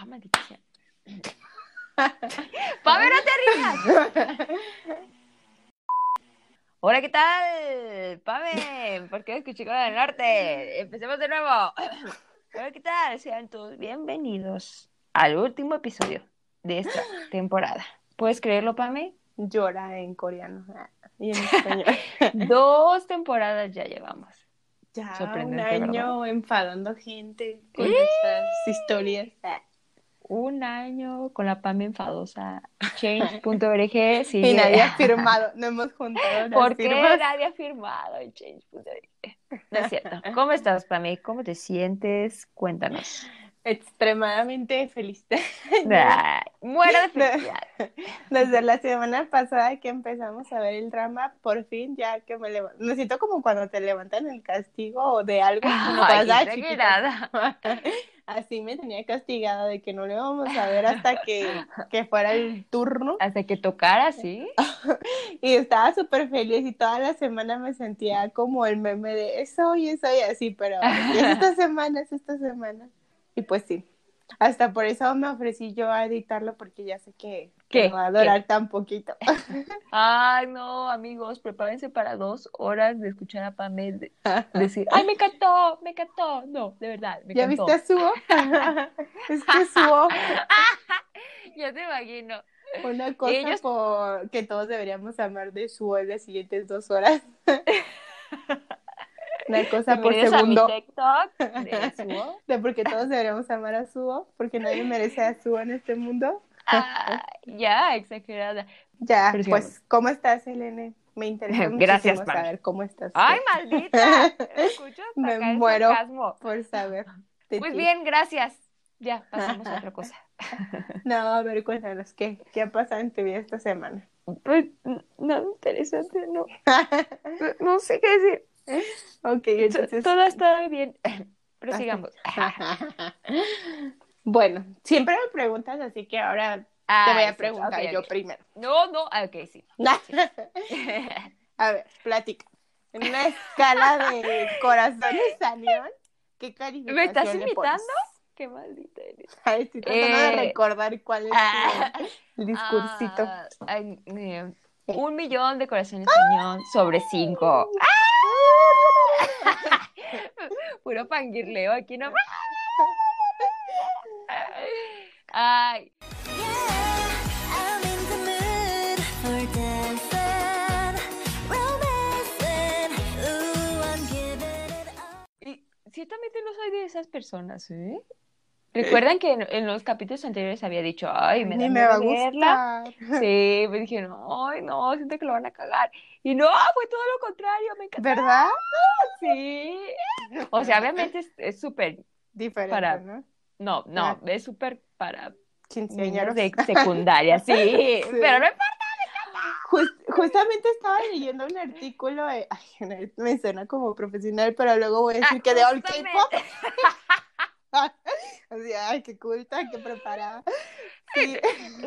Ah, maldita sea. ¡Pame, no te rías! Hola, ¿qué tal? Pame, ¿por qué escuché con del norte? Empecemos de nuevo. Hola, ¿qué tal? Sean todos bienvenidos al último episodio de esta temporada. ¿Puedes creerlo, Pame? Llora en coreano ah, y en español. Dos temporadas ya llevamos. Ya un año enfadando gente con nuestras historias. Un año con la Pame enfadosa. Change.org. Y nadie ha firmado, no hemos juntado ¿Por qué firmas. nadie ha firmado en Change.org? No es cierto. ¿Cómo estás, Pame? ¿Cómo te sientes? Cuéntanos. Extremadamente feliz. Ay, muero de felicidad. Desde la semana pasada que empezamos a ver el drama, por fin ya que me levanto. Me siento como cuando te levantan el castigo de algo. Ay. Así me tenía castigada de que no lo íbamos a ver hasta que, que fuera el turno. Hasta que tocara, ¿sí? Y estaba súper feliz y toda la semana me sentía como el meme de eso y eso y así, pero es esta semana, es esta semana. Y pues sí, hasta por eso me ofrecí yo a editarlo porque ya sé que, que ¿Qué? va a durar tan poquito. Ay, no, amigos, prepárense para dos horas de escuchar a Pame de- decir, ay, me encantó, me encantó. No, de verdad, me ¿Ya viste a Suo? es que Suo, Ya te imagino. una cosa Ellos- por que todos deberíamos amar de Suo en las siguientes dos horas. Una cosa por Bienvenidos a mi segundo. TikTok de. De porque todos deberíamos amar a Suo, porque nadie merece a Suo en este mundo. Ah, ya, exagerada. Ya, Pero sigamos. pues, ¿cómo estás, Elene? Me interesa Gracias, muchísimo saber cómo estás. Ay, maldita. ¿Escuchas? Me muero. Por saber. de Pues bien, gracias. Ya, pasamos a otra cosa. No, a ver, cuéntanos, ¿qué, qué ha pasado en tu vida esta semana? Pues, nada interesante, no. No sé qué decir. Ok, entonces... Todo está bien. Pero sigamos. bueno, siempre me preguntas, así que ahora te voy a preguntar yo primero. No, no, ah, ok, sí. a ver, platica. En una escala de corazones a ¿qué calificación ¿Me estás le imitando? pones? Qué maldita eres. Ay, estoy tratando de Eh, recordar cuál es ah, el discursito. Ah, eh, un millón de corazones cañón sobre cinco. Puro fangirleo aquí no. Ay, y ciertamente no soy de esas personas, ¿eh? Recuerdan que en, en los capítulos anteriores había dicho, ay, me da Ni me va a verla. gustar. Sí, me dijeron, ay, no, siento que lo van a cagar. Y no, fue todo lo contrario, me encantó. ¿Verdad? Sí. O sea, obviamente es- súper, Diferente, Para- ¿no? no, no, Ah. es súper para Quinceañeros. de secundaria, sí, pero no Jus- justamente estaba leyendo un artículo de, ay, me suena como profesional, pero luego voy a decir Ah, que de all. K-pop. Así, ay, qué culta, qué preparada. Sí,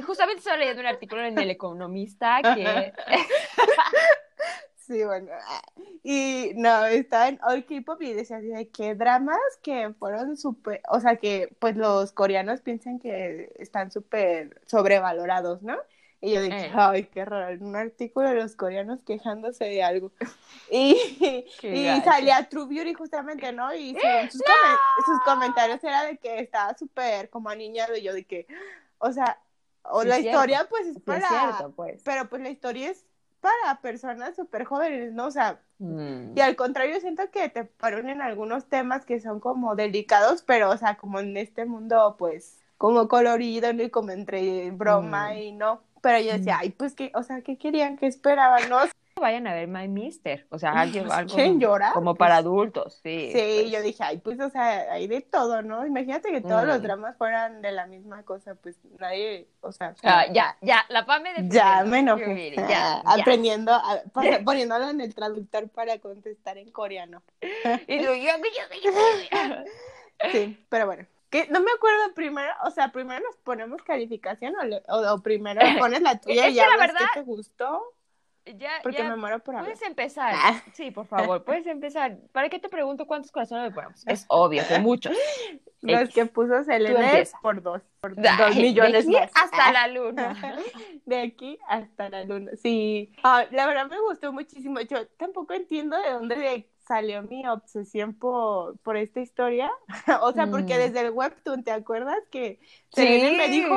Justamente estaba leyendo un artículo en El Economista que sí, bueno. ah, Y no, estaba en all K-pop y decía así de que dramas que fueron súper, o sea, que pues los coreanos piensan que están súper sobrevalorados, ¿no? Y yo dije, Eh. ay, qué raro, en un artículo de los coreanos quejándose de algo. Y, y salía True Beauty justamente, ¿no? Y según sus, comen- sus comentarios era de que estaba súper como aniñado y yo de que, o sea, o Sí, la cierto. historia pues es Sí, para, es cierto, pues. pero pues la historia es para personas súper jóvenes, ¿no? O sea, Mm. y al contrario siento que te ponen algunos temas que son como delicados, pero o sea, como en este mundo pues como colorido, ¿no? Y como entre broma Mm. y no. Pero yo decía, ay, pues que, o sea, ¿qué querían? ¿Qué esperaban? No Vayan a ver My Mister, o sea, algo, Pues, algo ¿quieren llorar? como Pues, para adultos, sí. Sí, pues. yo dije, ay, pues, o sea, hay de todo, ¿no? Imagínate que todos los Mm. dramas fueran de la misma cosa, pues nadie, o sea, Ah, ya, ya, la Pame de ya me enojé. Ya, ya. Aprendiendo, a- poniéndolo en el traductor para contestar en coreano. Y yo, yo, yo. Sí, pero bueno. Que no me acuerdo primero, o sea, primero nos ponemos calificación o, le- o, o primero pones la tuya y que ya la verdad- qué te gustó. Ya, porque ya me muero por hablar. puedes empezar. Ah. Sí, por favor, puedes empezar. ¿Para qué te pregunto cuántos corazones le ponemos? Es obvio que muchos. Los X. que puso Selena por dos, por Ay, dos millones de aquí más. hasta Ah. la luna. De aquí hasta la luna, sí. Ah, la verdad me gustó muchísimo. Yo tampoco entiendo de dónde de- salió mi obsesión por, por esta historia. o sea, porque Mm. desde el webtoon, ¿te acuerdas que Selena me dijo?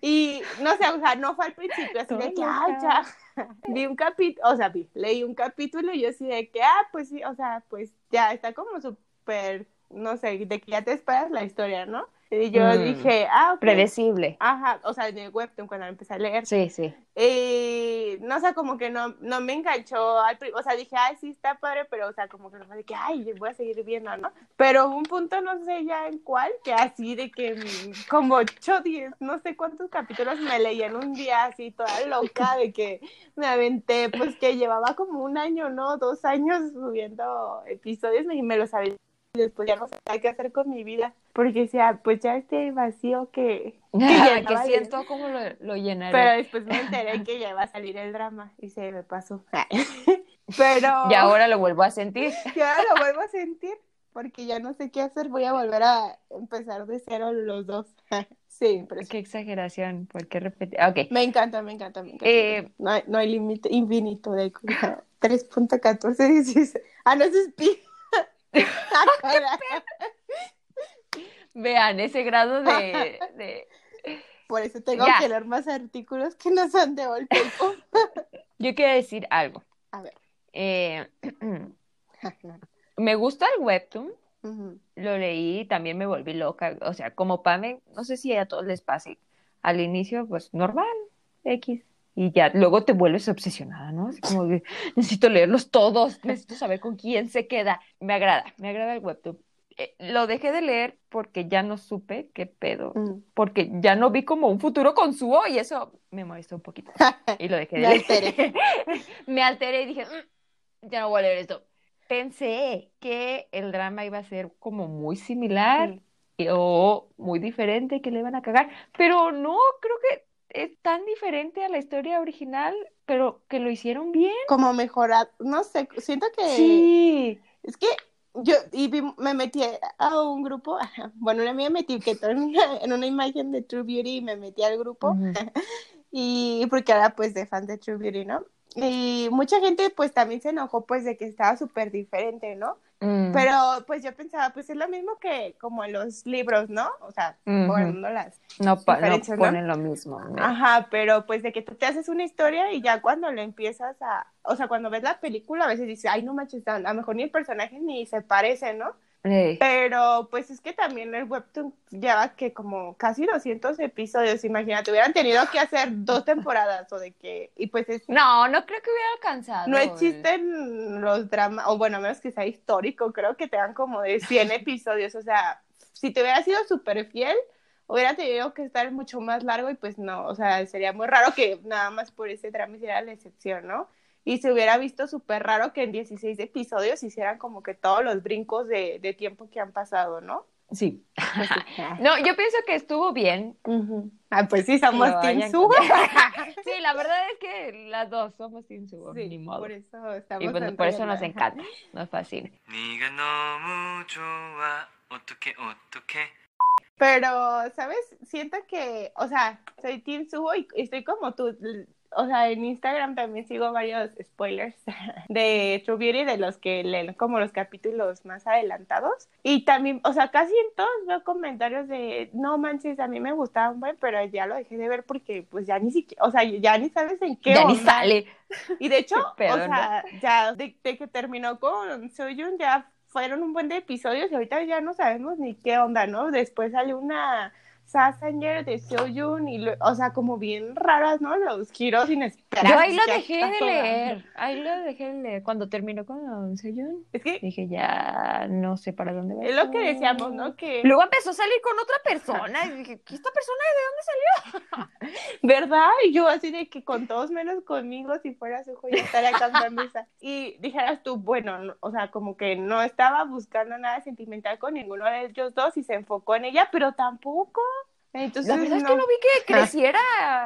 Y no sé, o sea, no fue al principio, así de que, loca. ya. Vi un capítulo, o sea, vi, leí un capítulo y yo así de que, ah, pues sí, o sea, pues ya está como súper, no sé, de que ya te esperas la historia, ¿no? Y yo Mm. dije, ah, ok. Predecible. Ajá, o sea, en el webtoon cuando lo empecé a leer. Sí, sí. Y no sé, como que no, no me enganchó al o sea, dije, ay, sí está padre, pero, o sea, como que no de que, ay, voy a seguir viendo, ¿no? Pero un punto, no sé ya en cuál, que así de que mm, como 8, 10, no sé cuántos capítulos me leí en un día, así toda loca, de que me aventé, pues que llevaba como un año, ¿no? Dos años subiendo episodios y me los aventé. Y Después ya no sabía qué hacer con mi vida, porque decía, pues ya este vacío que, que siento como lo, lo llenaré. pero después me enteré que ya iba a salir el drama y se me pasó. Pero Y ahora lo vuelvo a sentir. ya lo vuelvo a sentir porque ya no sé qué hacer. Voy a volver a empezar de cero los dos. Sí, pero Qué exageración, ¿por qué repetir? Ok. me encanta, me encanta, me encanta. Eh, no hay, no hay límite infinito de 3.1416. Ah, no, eso es pi. Ah. Vean ese grado de, de- Por eso tengo Ya. que leer más artículos que no son de Volpeco. Yo quiero decir algo. A ver. Eh, me gusta el webtoon, lo leí, también me volví loca. O sea, como Pame, no sé si a todos les pase. Al inicio, pues normal, X. Y ya luego te vuelves obsesionada, ¿no? Así como de, necesito leerlos todos, necesito saber con quién se queda. Me agrada, me agrada el webtoon. Eh, lo dejé de leer porque ya no supe qué pedo, Mm. porque ya no vi como un futuro con Suo y eso me molestó un poquito. Y lo dejé de Me leer. alteré. Me alteré y dije, "Mm, ya no voy a leer esto. Pensé que el drama iba a ser como muy similar Mm. o muy diferente, que le iban a cagar, pero no, creo que es tan diferente a la historia original, pero que lo hicieron bien. Como mejorar, no sé, siento que Sí. Es que yo y vi- me metí a un grupo, bueno, una amiga me etiquetó en una, en una imagen de True Beauty y me metí al grupo y porque era pues de fan de True Beauty, ¿no? Y mucha gente pues también se enojó pues de que estaba súper diferente, ¿no? Mm. Pero pues yo pensaba pues es lo mismo que como en los libros, ¿no? O sea, bueno, las... No, pa- no diferencias, ¿no? ponen lo mismo. me- Ajá, pero pues de que tú te haces una historia y ya cuando le empiezas a... O sea, cuando ves la película a veces dices, ay, no manches, a lo mejor ni el personaje ni se parece, ¿no? Pero pues es que también el webtoon lleva que como casi 200 episodios, imagínate, hubieran tenido que hacer dos temporadas o de que, y pues es, No, no creo que hubiera alcanzado. no eh. existen los dramas, o bueno, a menos que sea histórico, creo que tengan como de 100 episodios, o sea, si te hubiera sido súper fiel, hubiera tenido que estar mucho más largo y pues no, o sea, sería muy raro que nada más por ese drama hiciera la excepción, ¿no? y se hubiera visto súper raro que en 16 episodios hicieran como que todos los brincos de, de tiempo que han pasado, ¿no? Sí. no, yo pienso que estuvo bien. Ah, pues sí, somos Team Subo. sí, la verdad es que las dos somos Team Subo, sí, ni modo. Por eso estamos pues, y por eso nos encanta, nos fascina. Pero, ¿sabes? Siento que, o sea, soy Team Subo y estoy como tú, o sea, en Instagram también sigo varios spoilers de True Beauty, de los que leen como los capítulos más adelantados. Y también, o sea, casi en todos veo comentarios de, no manches, a mí me gustaba un buen, pero ya lo dejé de ver porque pues ya ni siquiera, o sea, ya ni sabes en qué Ya ni onda. sale. Y de hecho, pedo, o sea, ya de, de que terminó con Soyun, ya fueron un buen de episodios y ahorita ya no sabemos ni qué onda, ¿no? Después salió una Sasanger de Soyun y, lo- o sea, como bien raras, ¿no? Los giros inesperados. Yo ahí lo dejé de leer, ahí lo dejé de leer. Cuando terminó con Sejun, Es que dije, ya no sé para dónde va. es lo que esto". decíamos, ¿no? Que, Luego empezó a salir con otra persona y dije, ¿qué esta persona de dónde salió? ¿verdad? Y yo así de que con todos menos conmigo, si fuera su hijo, ya estaría cantando esa. Y dijeras tú, bueno, no- o sea, como que no estaba buscando nada sentimental con ninguno de ellos dos y se enfocó en ella, pero tampoco. Entonces, La verdad es que no vi que creciera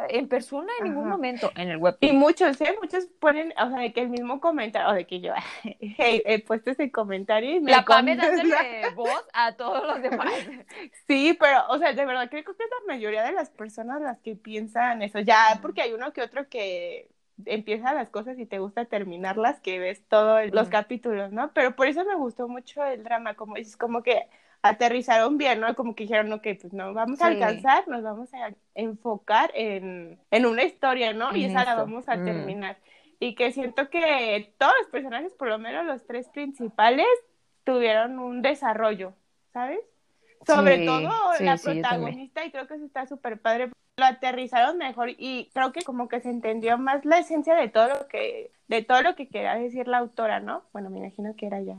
en persona en ningún momento en el web. Y muchos, ¿eh? Muchos ponen, o sea, de que el mismo comentario, o de que yo hey, he puesto ese comentario y me La Pame dándole voz a todos los demás. Sí, pero, o sea, de verdad creo que es la mayoría de las personas las que piensan eso. Ya, porque hay uno que otro que empieza las cosas y te gusta terminarlas, que ves todos los capítulos, ¿no? Pero por eso me gustó mucho el drama, como dices, como que aterrizaron bien, ¿no? Como que dijeron, ok, pues no vamos a alcanzar, nos vamos a enfocar en, en una historia, ¿no? Y esa la vamos a Mm. terminar. Y que siento que todos los personajes, por lo menos los tres principales, tuvieron un desarrollo, ¿sabes? Sobre Sí, todo sí, la protagonista, y creo que eso está súper padre. Lo aterrizaron mejor y creo que como que se entendió más la esencia de todo lo que, de todo lo que quería decir la autora, ¿no? Bueno, me imagino que era ya.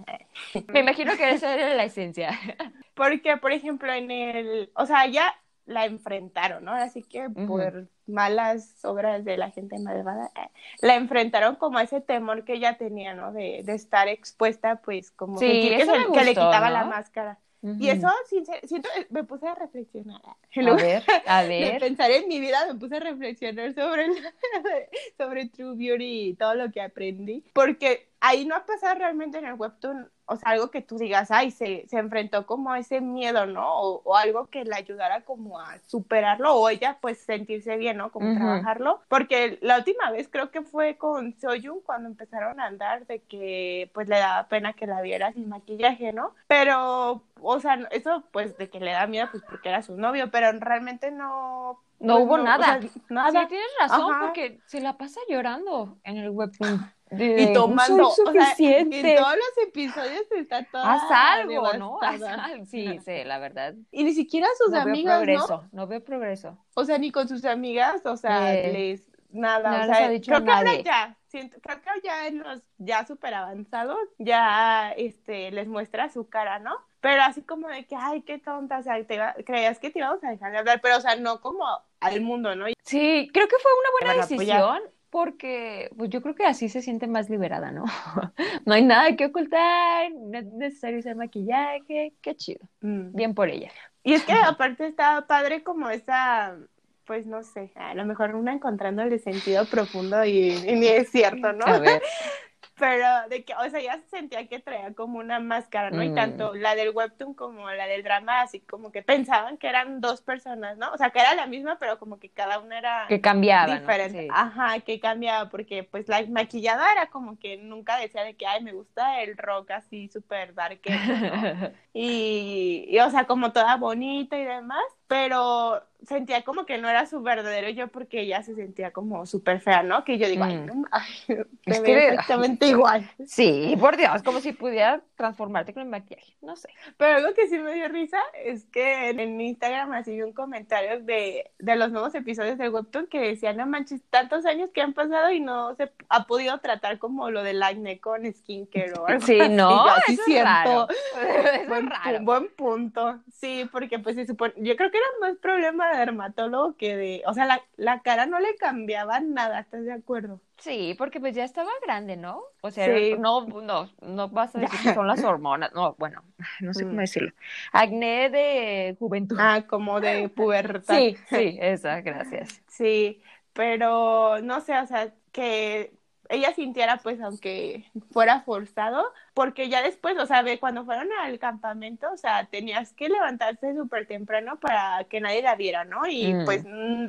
Me imagino que esa era la esencia. Porque, por ejemplo, en el, o sea, ya la enfrentaron, ¿no? Así que por malas obras de la gente malvada, eh, la enfrentaron como a ese temor que ella tenía, ¿no? De, de estar expuesta, pues, como Sí, sentir que, eso se- me que le gustó, quitaba ¿no? la máscara. Y eso, sincer- siento, me puse a reflexionar. A ver, a de ver. pensar en mi vida, me puse a reflexionar sobre, sobre True Beauty y todo lo que aprendí. Porque ahí no ha pasado realmente en el webtoon, o sea, algo que tú digas, ay, se, se enfrentó como a ese miedo, ¿no? O, o algo que le ayudara como a superarlo, o ella pues sentirse bien, ¿no? Como trabajarlo. Porque la última vez creo que fue con Soyun cuando empezaron a andar de que pues le daba pena que la viera sin maquillaje, ¿no? Pero, o sea, eso pues de que le da miedo pues porque era su novio, pero realmente no... No pues, hubo o nada. sea, nada. Sí, tienes razón, Ajá. porque se la pasa llorando en el webtoon. De, y "No tomando, soy o sea, suficiente. en todos los episodios está toda Haz algo, ¿no? Haz devastada. algo. Sí, sí, la verdad. Y ni siquiera sus no veo amigas, ¿no? progreso, no veo progreso. O sea, ni con sus amigas, o sea, Eh, les nada, no o les sea, ha dicho creo que ahora nadie. ya, siento, creo que ya en los ya súper avanzados, ya este les muestra su cara, ¿no? Pero así como de que, ay, qué tonta, o sea, te iba- creías que te íbamos a dejar de hablar, pero o sea, no como al mundo, ¿no? Sí, creo que fue una buena decisión porque pues yo creo que así se siente más liberada, ¿no? No hay nada que ocultar, no es necesario usar maquillaje, qué chido. Mm. Bien por ella. Y es que aparte estaba padre como esa, pues no sé, a lo mejor una encontrándole sentido profundo y, y ni es cierto, ¿no? A ver. Pero de que, o sea, ya se sentía que traía como una máscara, ¿no? Y tanto la del webtoon como la del drama, así como que pensaban que eran dos personas, ¿no? O sea, que era la misma, pero como que cada una era Que cambiaba, ¿no? diferente. Sí. Ajá, que cambiaba, porque pues la maquillada era como que nunca decía de que, ay, me gusta el rock así súper dark, ¿no? Y, y, o sea, como toda bonita y demás, pero sentía como que no era su verdadero yo porque ella se sentía como súper fea, ¿no? Que yo digo, ay, Mm. no, ay, Es se que- ve exactamente igual. Sí, por Dios, como si pudiera transformarte con el maquillaje, no sé. Pero algo que sí me dio risa es que en Instagram así vi un comentario de, de los nuevos episodios de Webtoon que decía, no manches, tantos años que han pasado y no se ha podido tratar como lo del acné con skincare o algo Sí, así. no, Yo así eso es siento. raro. Eso es Buen, raro. pu- buen punto. Sí, porque pues se supone, yo creo que era más problema de dermatólogo que de, o sea, la, la cara no le cambiaba nada, ¿estás de acuerdo? Sí, porque pues ya estaba grande, ¿no? O sea, Sí. no, no, no vas a decir que son las hormonas, no, bueno, no sé cómo Mm. decirlo. Acné de juventud. Ah, como de pubertad. Sí, sí, esa, gracias. Sí, pero no sé, o sea, que ella sintiera, pues, aunque fuera forzado, porque ya después, o sea, ve, cuando fueron al campamento, o sea, tenías que levantarte súper temprano para que nadie la viera, ¿no? Y Mm. pues, mm,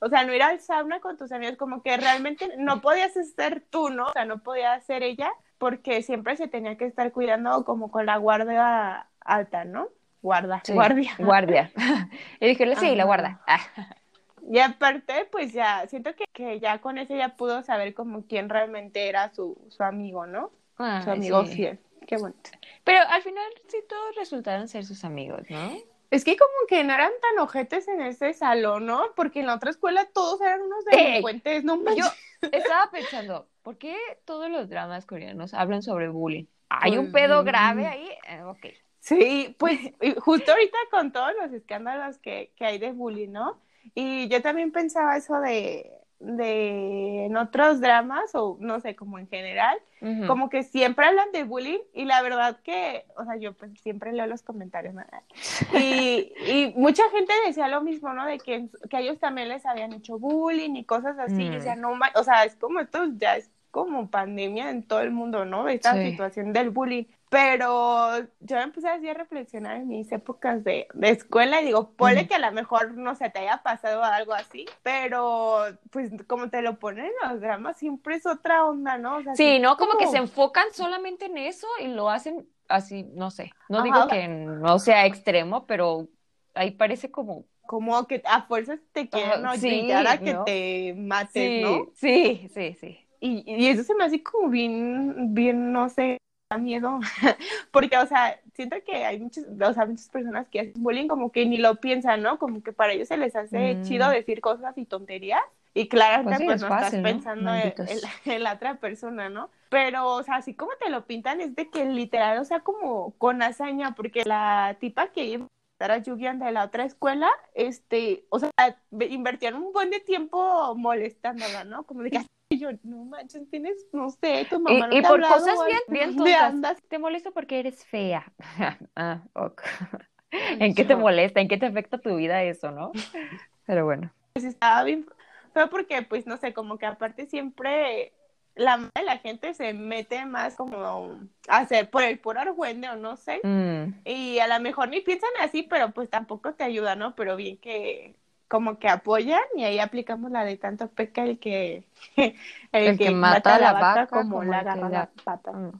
o sea, no ir al sauna con tus amigos, como que realmente no podías ser tú, ¿no? O sea, no podías ser ella, porque siempre se tenía que estar cuidando como con la guardia alta, ¿no? Guarda, Sí, guardia. Guardia. Y dije, sí, la guarda. Ah, Y aparte, pues ya, siento que, que ya con eso ya pudo saber como quién realmente era su, su amigo, ¿no? ay, Su amigo sí. fiel. Qué bonito. Pero al final sí todos resultaron ser sus amigos, ¿no? Es que como que no eran tan ojetes en ese salón, ¿no? Porque en la otra escuela todos eran unos delincuentes, no Yo estaba pensando, ¿por qué todos los dramas coreanos hablan sobre bullying? ¿Hay un Pues, pedo mm. grave ahí? Eh, ok. Sí, pues justo ahorita con todos los escándalos que, que hay de bullying, ¿no? Y yo también pensaba eso de, de en otros dramas o no sé, como en general, como que siempre hablan de bullying y la verdad que, o sea, yo pues siempre leo los comentarios, ¿no? Y, y mucha gente decía lo mismo, ¿no? De que, que ellos también les habían hecho bullying y cosas así, y decía, no, ma- o sea, es como esto ya es como pandemia en todo el mundo, ¿no? Esta Sí. situación del bullying. Pero yo me empecé así a reflexionar en mis épocas de, de escuela y digo, ponle Ujú. que a lo mejor no se te haya pasado algo así, pero pues como te lo ponen en los dramas, siempre es otra onda, ¿no? O sea, Sí, ¿no? Como que se enfocan solamente en eso y lo hacen así, no sé. No Ajá, digo que no sea extremo, pero ahí parece como... como que a fuerzas te quieren Ajá, sí, a que ¿no? te mates, Sí, ¿no? sí, sí, sí. Y, y eso se me hace como bien, bien, no sé, da miedo. Porque, o sea, siento que hay muchas, o sea, muchas personas que hacen bullying como que ni lo piensan, ¿no? Como que para ellos se les hace Mm. chido decir cosas y tonterías. Y claramente, Pues sí, pues, es no fácil, estás ¿no? pensando en, Malditos. en- en la otra persona, ¿no? Pero, o sea, así como te lo pintan, es de que literal, o sea, como con hazaña, porque la tipa que iba a Yugian de la otra escuela, este, o sea, invertían un buen de tiempo molestándola, ¿no? Como de que y yo, no manches, tienes, no sé, tu Y, mamá no y te ha por hablado, cosas bien, bien ¿Dónde tontas. andas? Te molesto porque eres fea. Ah, ok. ¿En qué te molesta? ¿En qué te afecta tu vida eso, no? Pero bueno. Pues estaba bien feo porque, pues, no sé, como que aparte siempre la la gente se mete más como a hacer por el puro argüende o no sé. Mm, Y a lo mejor ni piensan así, pero pues tampoco te ayuda, ¿no? Pero bien que como que apoyan y ahí aplicamos la de tanto peca el que el, El que, que mata a la vaca, como la agarra la- la pata. mm.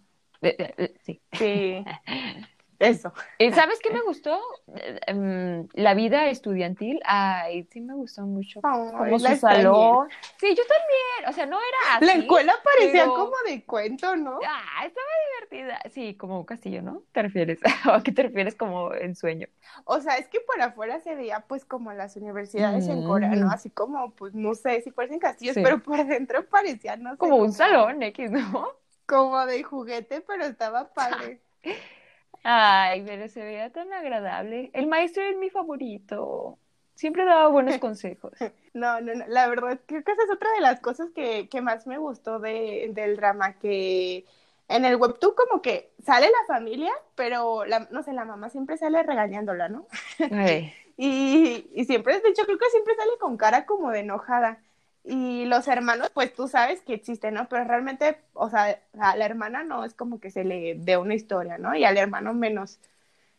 Eh, eh, eh, sí. Sí, eso. ¿Y sabes qué me gustó? Eh, em, la vida estudiantil. Ay, sí me gustó mucho. Como su salón. Sí, yo también. O sea, no era así. La escuela parecía pero- como de cuento, ¿no? Ah, estaba divertida. Sí, como un castillo, ¿no? ¿Te refieres? ¿O a qué te refieres como en sueño? O sea, es que por afuera se veía pues como las universidades en Corea, Mm. ¿no? Así como, pues no sé si parecen castillos, Sí. pero por dentro parecía, no sé. Como un salón X, ¿no? Como de juguete, pero estaba padre. Ay, pero se veía tan agradable. El maestro es mi favorito. Siempre daba buenos consejos. No, no, no, la verdad, creo que esa es otra de las cosas que, que más me gustó de, del drama, que en el webtoon como que sale la familia, pero la, no sé, la mamá siempre sale regañándola, ¿no? Ay, Y, y siempre, de hecho, creo que siempre sale con cara como de enojada. Y los hermanos, pues tú sabes que existen, ¿no? Pero realmente, o sea, a la hermana no es como que se le dé una historia, ¿no? Y al hermano menos.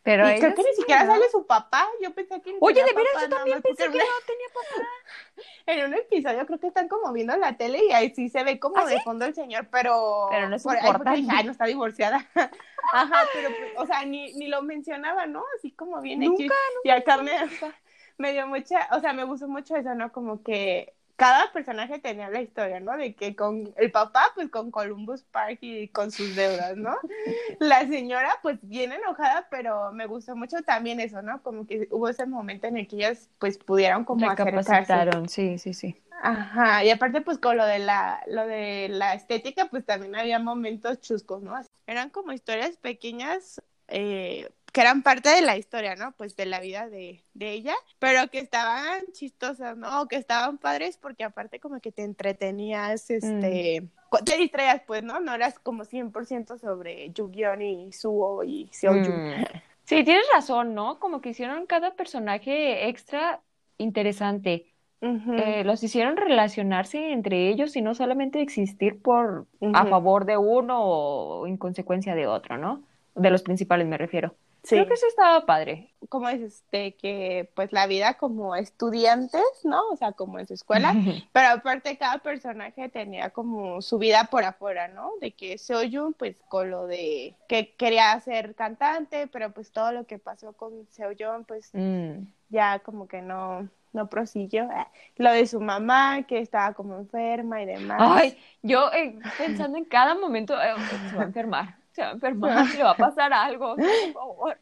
pero y creo que ni sí, siquiera ¿no? sale su papá. Yo pensé que ni Oye, de veras, yo también pensé que no tenía papá. en un episodio creo que están como viendo la tele y ahí sí se ve como ¿Ah, de fondo el señor, pero... Pero no es por dije, "Ay, no está divorciada. Ajá, pero, o sea, ni, ni lo mencionaba, ¿no? Así como bien Nunca, X. Y acá me, me dio mucha, o sea, me gustó mucho eso, ¿no? Como que cada personaje tenía la historia, ¿no? De que con el papá, pues con Columbus Park y con sus deudas, ¿no? La señora, pues bien enojada, pero me gustó mucho también eso, ¿no? Como que hubo ese momento en el que ellas, pues, pudieron como acercarse. Sí, sí, sí. Ajá, y aparte pues con lo de la, lo de la estética, pues también había momentos chuscos, ¿no? Eran como historias pequeñas eh, que eran parte de la historia, ¿no? Pues de la vida de, de ella, pero que estaban chistosas, ¿no? O que estaban padres porque aparte como que te entretenías, este, cu- te distraías, pues, ¿no? No eras como 100% sobre Yu-Gi-Oh! y Suo y Seoyun. Mm. Sí, tienes razón, ¿no? Como que hicieron cada personaje extra interesante. Eh, los hicieron relacionarse entre ellos y no solamente existir por a favor de uno o en consecuencia de otro, ¿no? De los principales me refiero. Sí. Creo que eso estaba padre. como dices, de que pues la vida como estudiantes, ¿no? O sea, como en su escuela, pero aparte cada personaje tenía como su vida por afuera, ¿no? De que Seoyun pues con lo de que quería ser cantante, pero pues todo lo que pasó con Seoyun pues Mm. ya como que no no prosiguió. Lo de su mamá que estaba como enferma y demás. Ay, yo eh, pensando en cada momento, eh, se va a enfermar, se va a enfermar, le va a pasar algo, por favor.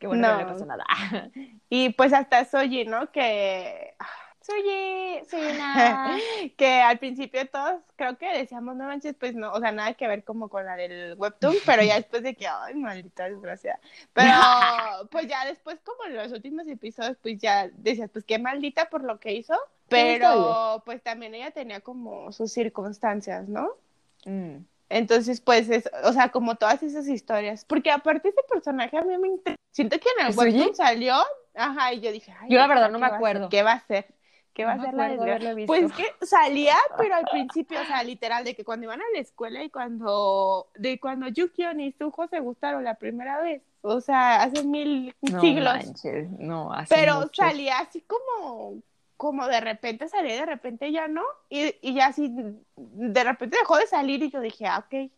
Qué bueno que no le pasó nada. Y pues hasta Soji, ¿no? Que Soy, soy una... que al principio todos creo que decíamos, no manches, pues no, o sea, nada que ver como con la del webtoon, pero ya después de que, ay, maldita desgracia. Pero pues ya después, como en los últimos episodios, pues ya decías, pues qué maldita por lo que hizo, pero pues también ella tenía como sus circunstancias, ¿no? Mm. Entonces, pues, es, o sea, como todas esas historias, porque aparte ese personaje a mí me interesa. Siento que en el ¿Es webtoon salió, ajá, y yo dije, ay, Yo la verdad no ¿qué me va a acuerdo. hacer? ¿Qué va a hacer? ¿Qué va a No hacer la desgracia? Pues que salía, pero al principio, o sea, literal, de que cuando iban a la escuela y cuando, de cuando Yukion y Suho se gustaron la primera vez, o sea, hace mil No siglos. manches, no, hace Pero mucho. salía así como, como de repente salía, y de repente ya no, y, y ya así, de repente dejó de salir y yo dije, ah, ok.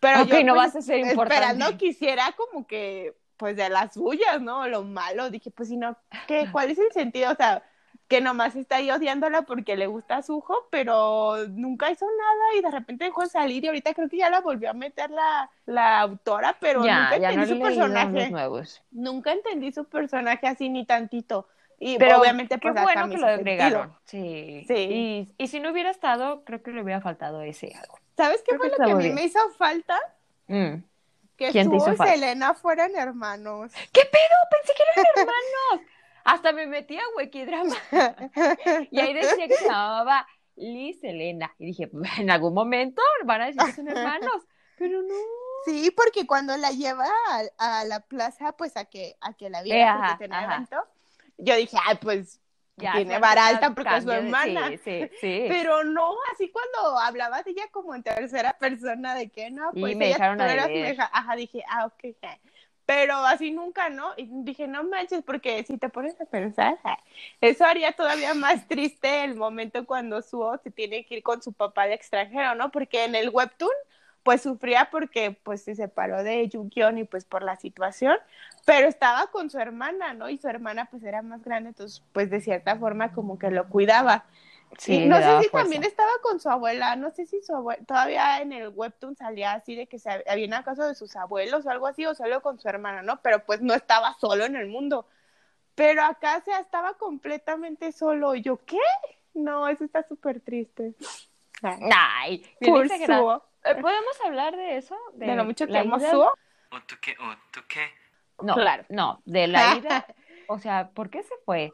Pero Ok, yo, no pues, vas a ser importante. Esperando quisiera como que, pues de las suyas, ¿no? Lo malo, dije, pues si no, ¿qué? ¿Cuál es el sentido? O sea, que nomás está ahí odiándola porque le gusta a Sujo, pero nunca hizo nada y de repente dejó de salir y ahorita creo que ya la volvió a meter la, la autora, pero ya, nunca ya entendí su personaje nuevos. nunca entendí su personaje así ni tantito. Y Pero obviamente qué pues acá bueno que lo agregaron. Sí. Sí. Y, y si no hubiera estado, creo que le hubiera faltado ese algo. ¿Sabes qué Creo fue que lo que a mí me hizo falta? Mm. Que ¿Quién te hizo Suho y falta? Selena fueran hermanos. ¿Qué pedo? Pensé que eran hermanos. Hasta me metí a Wikidrama. Y ahí decía que se llamaba Liz Elena. Y dije, en algún momento van a decir que son hermanos. Pero no. Sí, porque cuando la lleva a, a la plaza, pues a que, a que la Eh, viera ajá, porque tenía evento, yo dije, ay, pues Ya, tiene vara alta porque es su de- hermana. Sí, sí, sí. Pero no, así cuando hablaba de ella como en tercera persona, de que no, Y pues me ella, dejaron tú a eras. Ajá, dije, ah, ok. Pero así nunca, ¿no? Y dije, no manches, porque si te pones a pensar, eso haría todavía más triste el momento cuando Suo se tiene que ir con su papá al extranjero, ¿no? Porque en el webtoon, pues sufría porque pues se separó de Yukion y pues por la situación, pero estaba con su hermana, ¿no? Y su hermana pues era más grande, entonces pues de cierta forma como que lo cuidaba. Sí, Y no sé si fuerza. también estaba con su abuela, no sé si su abuela, todavía en el webtoon salía así de que se había una casa de sus abuelos o algo así, o solo con su hermana, ¿no? Pero pues no estaba solo en el mundo. Pero acá se estaba completamente solo. Y yo, ¿qué? No, eso está súper triste. Ay, por exagerado. Eh, ¿Podemos hablar de eso? De, ¿De lo mucho que amo ¿O qué? No, claro, no, de la ida. o sea, ¿por qué se fue?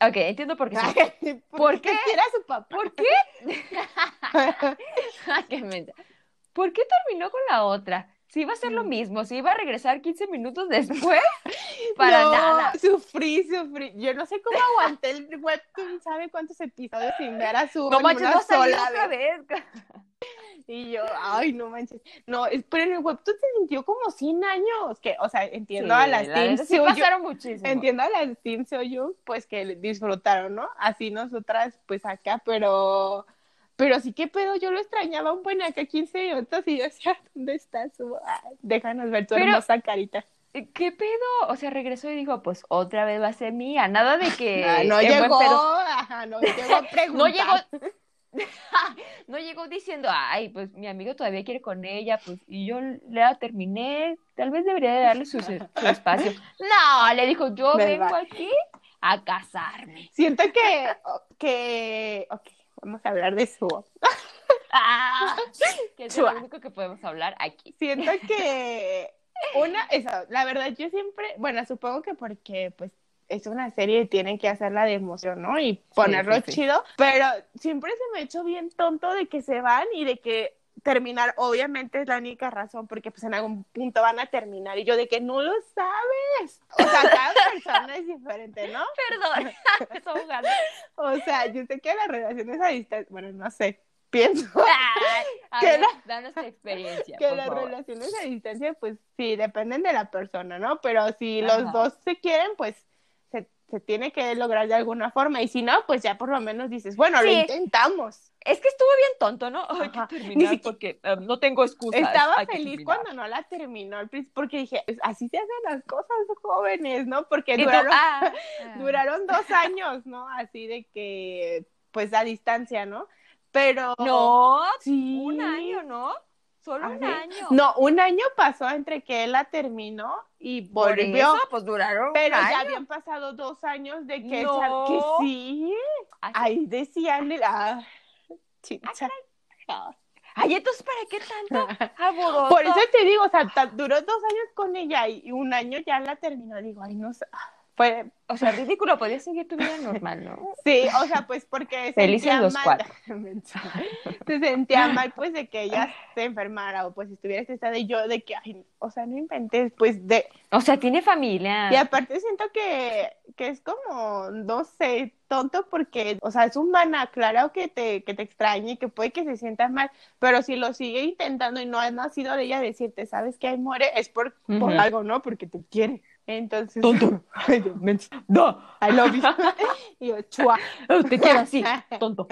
Ok, entiendo por qué. Se... ¿Por, ¿Por qué? Era su papá. ¿Por qué ¿Por qué terminó con la otra? Si iba a ser lo mismo, si iba a regresar 15 minutos después, para No, nada. Sufrí, sufrí. Yo no sé cómo aguanté el webtoon, ¿sabe cuántos episodios sin ver a su No manches, una sola otra vez? vez. Y yo, ay, no manches. No, pero en el webtoon se sintió como 100 años. Que, o sea, entiendo a las la Team sí pasaron muchísimo. Entiendo a las Team Soyun, pues que disfrutaron, ¿no? Así nosotras, pues acá, pero. Pero sí que pedo, yo lo extrañaba un buen acá 15 minutos y yo decía, ¿dónde está su? Ay, déjanos ver tu Pero- hermosa carita. ¿Qué pedo? O sea, regresó y dijo, pues otra vez va a ser mía. Nada de que. Ah, no llegó, ajá, no llegó a No preguntar. llegó. no llegó diciendo, ay, pues mi amigo todavía quiere con ella, pues, y yo la terminé, tal vez debería de darle su, su espacio. No, le dijo, yo ¿Verdad? vengo aquí a casarme. Siento que, que, ok, vamos a hablar de su. Ah, que es lo único que podemos hablar aquí. Siento que una, eso, la verdad, yo siempre, bueno, supongo que porque pues es una serie y tienen que hacerla de emoción, ¿no? Y ponerlo sí, sí. chido, pero siempre se me ha hecho bien tonto de que se van y de que terminar, obviamente es la única razón, porque pues en algún punto van a terminar y yo de que no lo sabes. O sea, cada persona es diferente, ¿no? Perdón, estoy ahogando. O sea, yo sé que las relaciones a distancia, bueno, no sé, pienso Ay, a Que ver, la- danos tu experiencia, que por las favor. relaciones a distancia, pues sí, dependen de la persona, ¿no? Pero si los dos se quieren, pues se, se tiene que lograr de alguna forma. Y si no, pues ya por lo menos dices, bueno, lo intentamos. Es que estuvo bien tonto, ¿no? Hay que terminar siquiera- porque eh, no tengo excusas. Estaba feliz cuando no la terminó porque dije, "Pues, así se hacen las cosas jóvenes, ¿no? Porque duraron, ah, ah. duraron dos años, ¿no? Así de que, pues a distancia, ¿no? Pero... No, sí. un año, ¿no? Solo un año. No, un año pasó entre que él la terminó y Por volvió. eso, pues duraron Pero un ya año. habían pasado dos años de que, No. que sí. Ay, Ahí decían, ah, chincha. Ay, entonces, ¿para qué tanto? Por eso te digo, o sea, duró dos años con ella y y un año ya la terminó. Digo, ay, no sé. Fue, O sea, ridículo, podías seguir tu vida normal, ¿no? sí, o sea, pues porque Felices los mal. cuatro. se sentía mal, pues, de que ella se enfermara o pues estuviera estresada y yo de que, ay, o sea, no inventes, pues, de, O sea, tiene familia. Y aparte siento que, que es como, no sé, tonto porque, o sea, es humana, claro que te, que te extrañe, que puede que se sienta mal, pero si lo sigue intentando y no ha nacido de ella decirte, ¿sabes que ahí muere? Es por, por algo, ¿no? Porque te quiere. Entonces, Tonto. Ay, Dios. No, I love you. y yo, chua, te quiero así, tonto.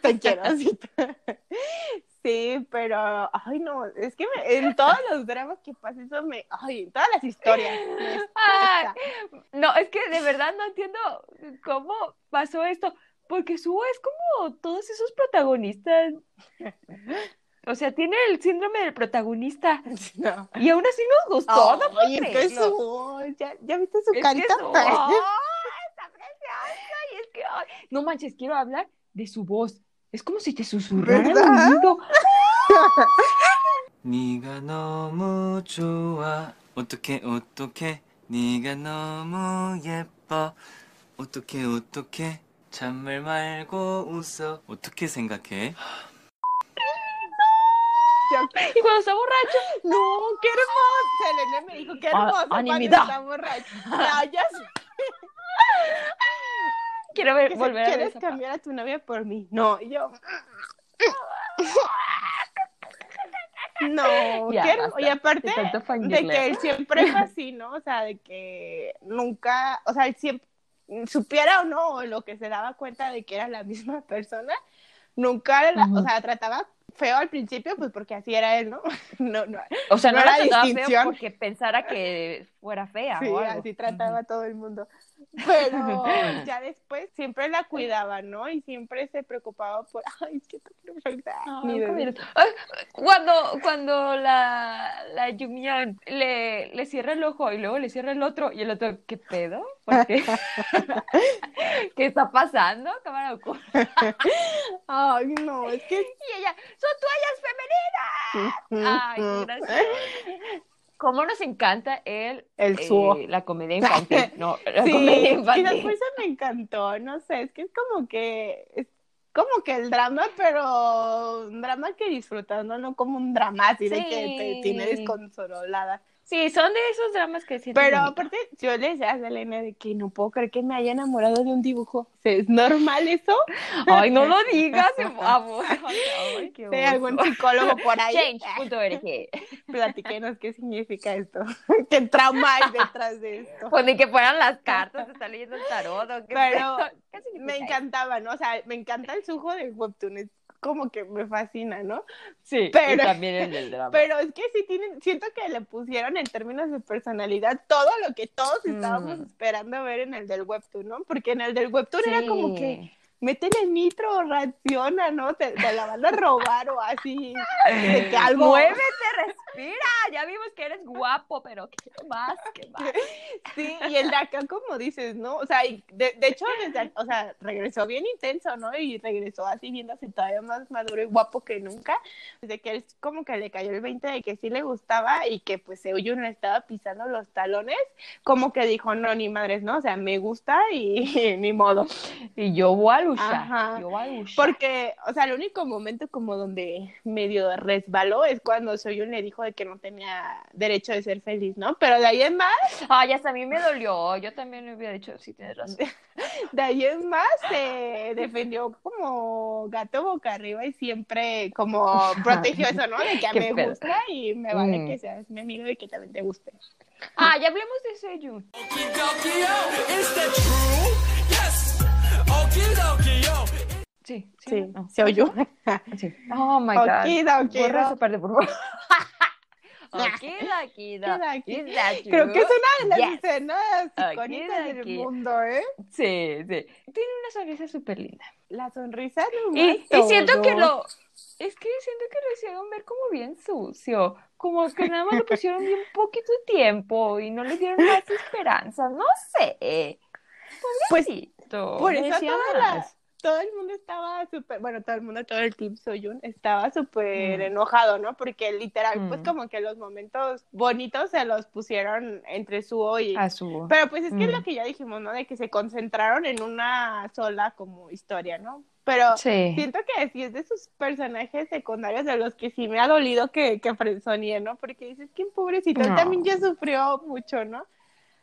te quiero así. Sí, pero, ay, no, es que me- en todos los dramas que pasa eso me, ay, en todas las historias. Ay, no, es que de verdad no entiendo cómo pasó esto, porque Suho es como todos esos protagonistas. O sea, tiene el síndrome del protagonista No. y aún así nos gustó, no puedo Ay, es que creerlo. su voz, ¿ya, ya viste su Es que carita? su- ¡Ay, está preciosa! Y es que, ay, no manches, quiero hablar de su voz. Es como si te susurrara al ¿Verdad? oído. 네가 너무 좋아 어떡해 어떡해 네가 너무 예뻐 어떡해 어떡해 잔말 말고 웃어 어떻게 생각해? Y cuando está borracho, No, qué hermoso. Selene me dijo, qué Ah, hermoso cuando está borracho. Ya, ya sé. quiero ver, se- volver a ver ¿Quieres cambiar a tu novia por mí? No, y yo. No, Ya, basta Y aparte de que él siempre fue así, ¿no? O sea, de que nunca, o sea, él siempre, supiera o no, o lo que se daba cuenta de que era la misma persona, nunca, la- o sea, trataba feo al principio, pues porque así era él, ¿no? No, no, O sea, no, era trataba feo distinción. porque pensara que fuera fea Sí, o algo. así trataba a todo el mundo. Pero ya después siempre la cuidaba, ¿no? Y siempre se preocupaba por, ay, es que bebé". vi- Ay, Cuando, cuando la, la Yumian le, le cierra el ojo y luego le cierra el otro y el otro, ¿qué pedo? ¿Por qué? ¿Qué está pasando? Cámara. Ay, no, es que... Y ella, son toallas femeninas. Ay, qué gracioso. ¿Cómo nos encanta el, El eh, la comedia infantil? No, la Sí, comedia y después se me encantó, no sé, es que es como que... Es como que el drama, pero un drama que disfrutas, ¿no? No como un drama así de que te tiene desconsolada. Sí, son de esos dramas que sientes Pero aparte, yo le decía a Selena de que no puedo creer que me haya enamorado de un dibujo. ¿Es normal eso? Ay, no lo digas, amor. Ay, qué ¿Hay algún psicólogo por ahí? Change.org. Platíquenos qué significa esto. ¿Qué trauma hay detrás de esto? Pues ni que fueran las cartas, está leyendo el tarot. ¿o qué Pero? ¿Qué Me encantaba, ¿no? O sea, me encanta el sujo del webtoon. Es como que me fascina, ¿no? Sí, pero- y también el del drama. Pero es que sí tienen, siento que le pusieron en términos de personalidad todo lo que todos estábamos Mm. esperando ver en el del webtoon, ¿no? Porque en el del webtoon era como que métele nitro reacciona, ¿no? Te, te la van a robar o así. De que algo. Muévete, respira. Ya vimos que eres guapo, pero ¿qué más? ¿Qué más? Sí, y el de acá, como dices, ¿no? O sea, y de, de hecho, desde, o sea, regresó bien intenso, ¿no? Y regresó así viéndose todavía más maduro y guapo que nunca. Desde que él como que le cayó el 20 de que sí le gustaba y que pues Seuyun le estaba pisando los talones, como que dijo, no, ni madres, ¿no? O sea, me gusta y ni modo. Y yo voy Ajá. Yo voy a luchar. Porque, o sea, el único momento como donde medio resbaló es cuando Soyun le dijo de que no tenía derecho de ser feliz, ¿no? Pero de ahí en más, Ay, hasta a mí me dolió. Yo también le hubiera dicho, sí, tienes razón. de ahí en más se defendió como gato boca arriba y siempre como protegió eso, ¿no? De que me pedo. gusta y me vale Mm. que seas mi amigo y que también te guste. Ah, ya hablemos de Seyun. Sí, sí. Sí, no. Seoyun. Sí. Oh my God. Okidoki, Borra ¿no? esa parte, por favor. That Creo que es una de las Yes. escenas icónicas del mundo, ¿eh? Sí, sí. Tiene una sonrisa súper linda. La sonrisa no Y, y siento que lo. Es que siento que lo hicieron ver como bien sucio. Como que nada más lo pusieron bien poquito tiempo y no le dieron más esperanzas. No sé. Pues, Por eso toda todo el mundo estaba súper, bueno, todo el mundo, todo el team Soyun estaba súper Mm. enojado, ¿no? Porque literal, pues Mm. como que los momentos bonitos se los pusieron entre Suho y... A su. Pero pues es que es Mm. lo que ya dijimos, ¿no? De que se concentraron en una sola como historia, ¿no? Pero Sí. siento que sí es de sus personajes secundarios de los que sí me ha dolido que, que frenzonee, ¿no? Porque dices que pobrecito, él No. también ya sufrió mucho, ¿no?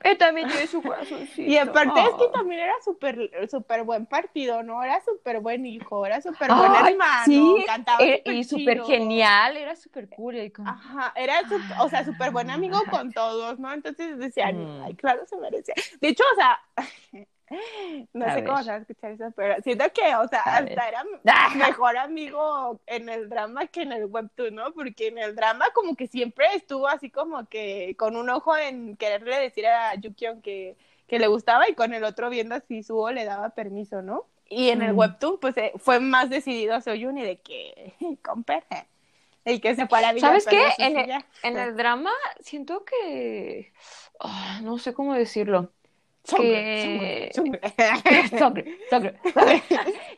Él también tiene su corazoncito. Y aparte es que Oh. también era súper súper buen partido, ¿no? Era súper buen hijo, era súper buen Ay, hermano, sí, cantaba eh, y súper genial, era súper cool. y Ajá, era, o sea, súper buen amigo con todos, ¿no? Entonces decían, Mm. ay, claro, se merece. De hecho, o sea, no A sé cómo se va a escuchar eso, pero siento que, o sea, A hasta era mejor amigo en el drama que en el webtoon, ¿no? Porque en el drama como que siempre estuvo así como que con un ojo en quererle decir a Yukion que, que le gustaba y con el otro viendo si Suho le daba permiso, ¿no? Y en el Mm. webtoon, pues eh, fue más decidido Soyun y de que, comper, el que se fue a la villa ¿Sabes qué? el, en el drama siento que... ah, no sé cómo decirlo. Sangre, sangre, sangre.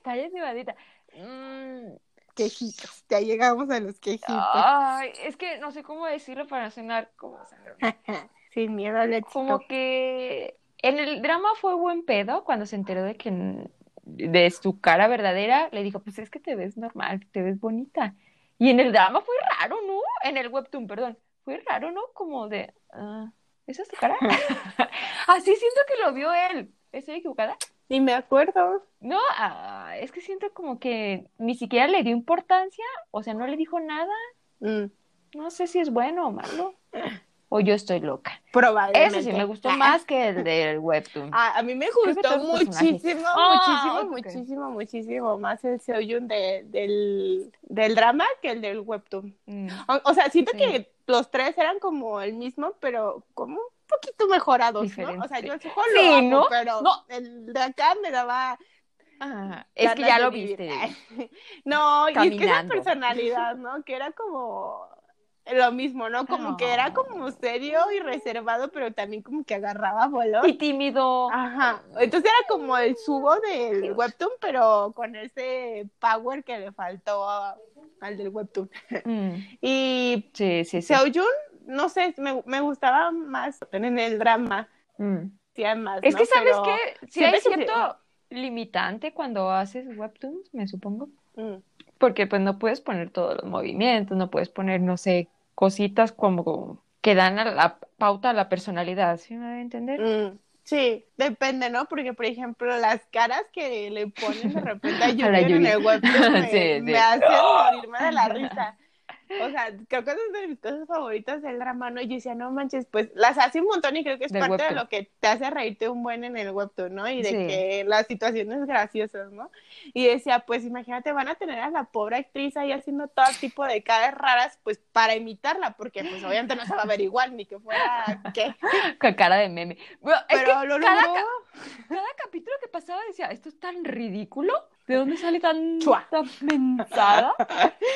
Cállate. Mm, Quejitos, ya llegamos a los quejitos. ay, es que no sé cómo decirlo para sonar como sangre. Sin miedo al éxito. Como que en el drama fue buen pedo cuando se enteró de que de su cara verdadera le dijo, pues es que te ves normal, te ves bonita. Y en el drama fue raro, ¿no? En el webtoon, perdón. Fue raro, ¿no? Como de, ah, ¿esa es tu cara? Así siento que lo vio él. ¿Estoy equivocada? Ni me acuerdo. No, ah, es que siento como que ni siquiera le dio importancia, o sea, no le dijo nada. Mm, No sé si es bueno o malo. O yo estoy loca. probablemente. Ese sí me gustó Ah, más que el del webtoon. A, a mí me gustó muchísimo, Ah, muchísimo, muchísimo, muchísimo más el Seoyun de, del, del drama que el del webtoon. Mm. O, o sea, siento Sí. que los tres eran como el mismo, pero como un poquito mejorados, ¿no? O sea, yo el Suho Sí, lo amo, ¿no? pero No. el de acá me daba Ah, es que ya lo vivir. viste. No, y es que esa personalidad, ¿no? Que era como lo mismo, ¿no? Como que era como serio y reservado, pero también como que agarraba bolón. Y tímido. Ajá. Entonces era como el subo del webtoon, pero con ese power que le faltó a- al del webtoon. Mm, Y Sí, sí, sí. Seoyun, no sé, me, me gustaba más en el drama. Mm. más, Es ¿no? que sabes Pero- que si hay cierto limitante cuando haces webtoons, me supongo. Mm. Porque pues no puedes poner todos los movimientos, no puedes poner, no sé, cositas como que dan a la pauta a la personalidad, ¿sí me a entender? Mm, Sí, depende, ¿no? Porque, por ejemplo, las caras que le ponen de repente a Yukion en Yuri. el webtoon me, Sí, sí. me hacen morirme de la risa. O sea, creo que es de mis cosas favoritas del drama, ¿no? Y yo decía, no manches, pues las hace un montón y creo que es Del parte de lo que te hace reírte un buen en el webtoon, ¿no? Y de Sí. que las situaciones graciosas, ¿no? Y decía, pues imagínate, van a tener a la pobre actriz ahí haciendo todo tipo de caras raras, pues para imitarla, porque pues obviamente no se va a ver igual, ni que fuera, ¿qué? Con cara de meme. Bueno, es Pero que lo cada, logró. ca- cada capítulo que pasaba decía, esto es tan ridículo, ¿de dónde sale tan mensada?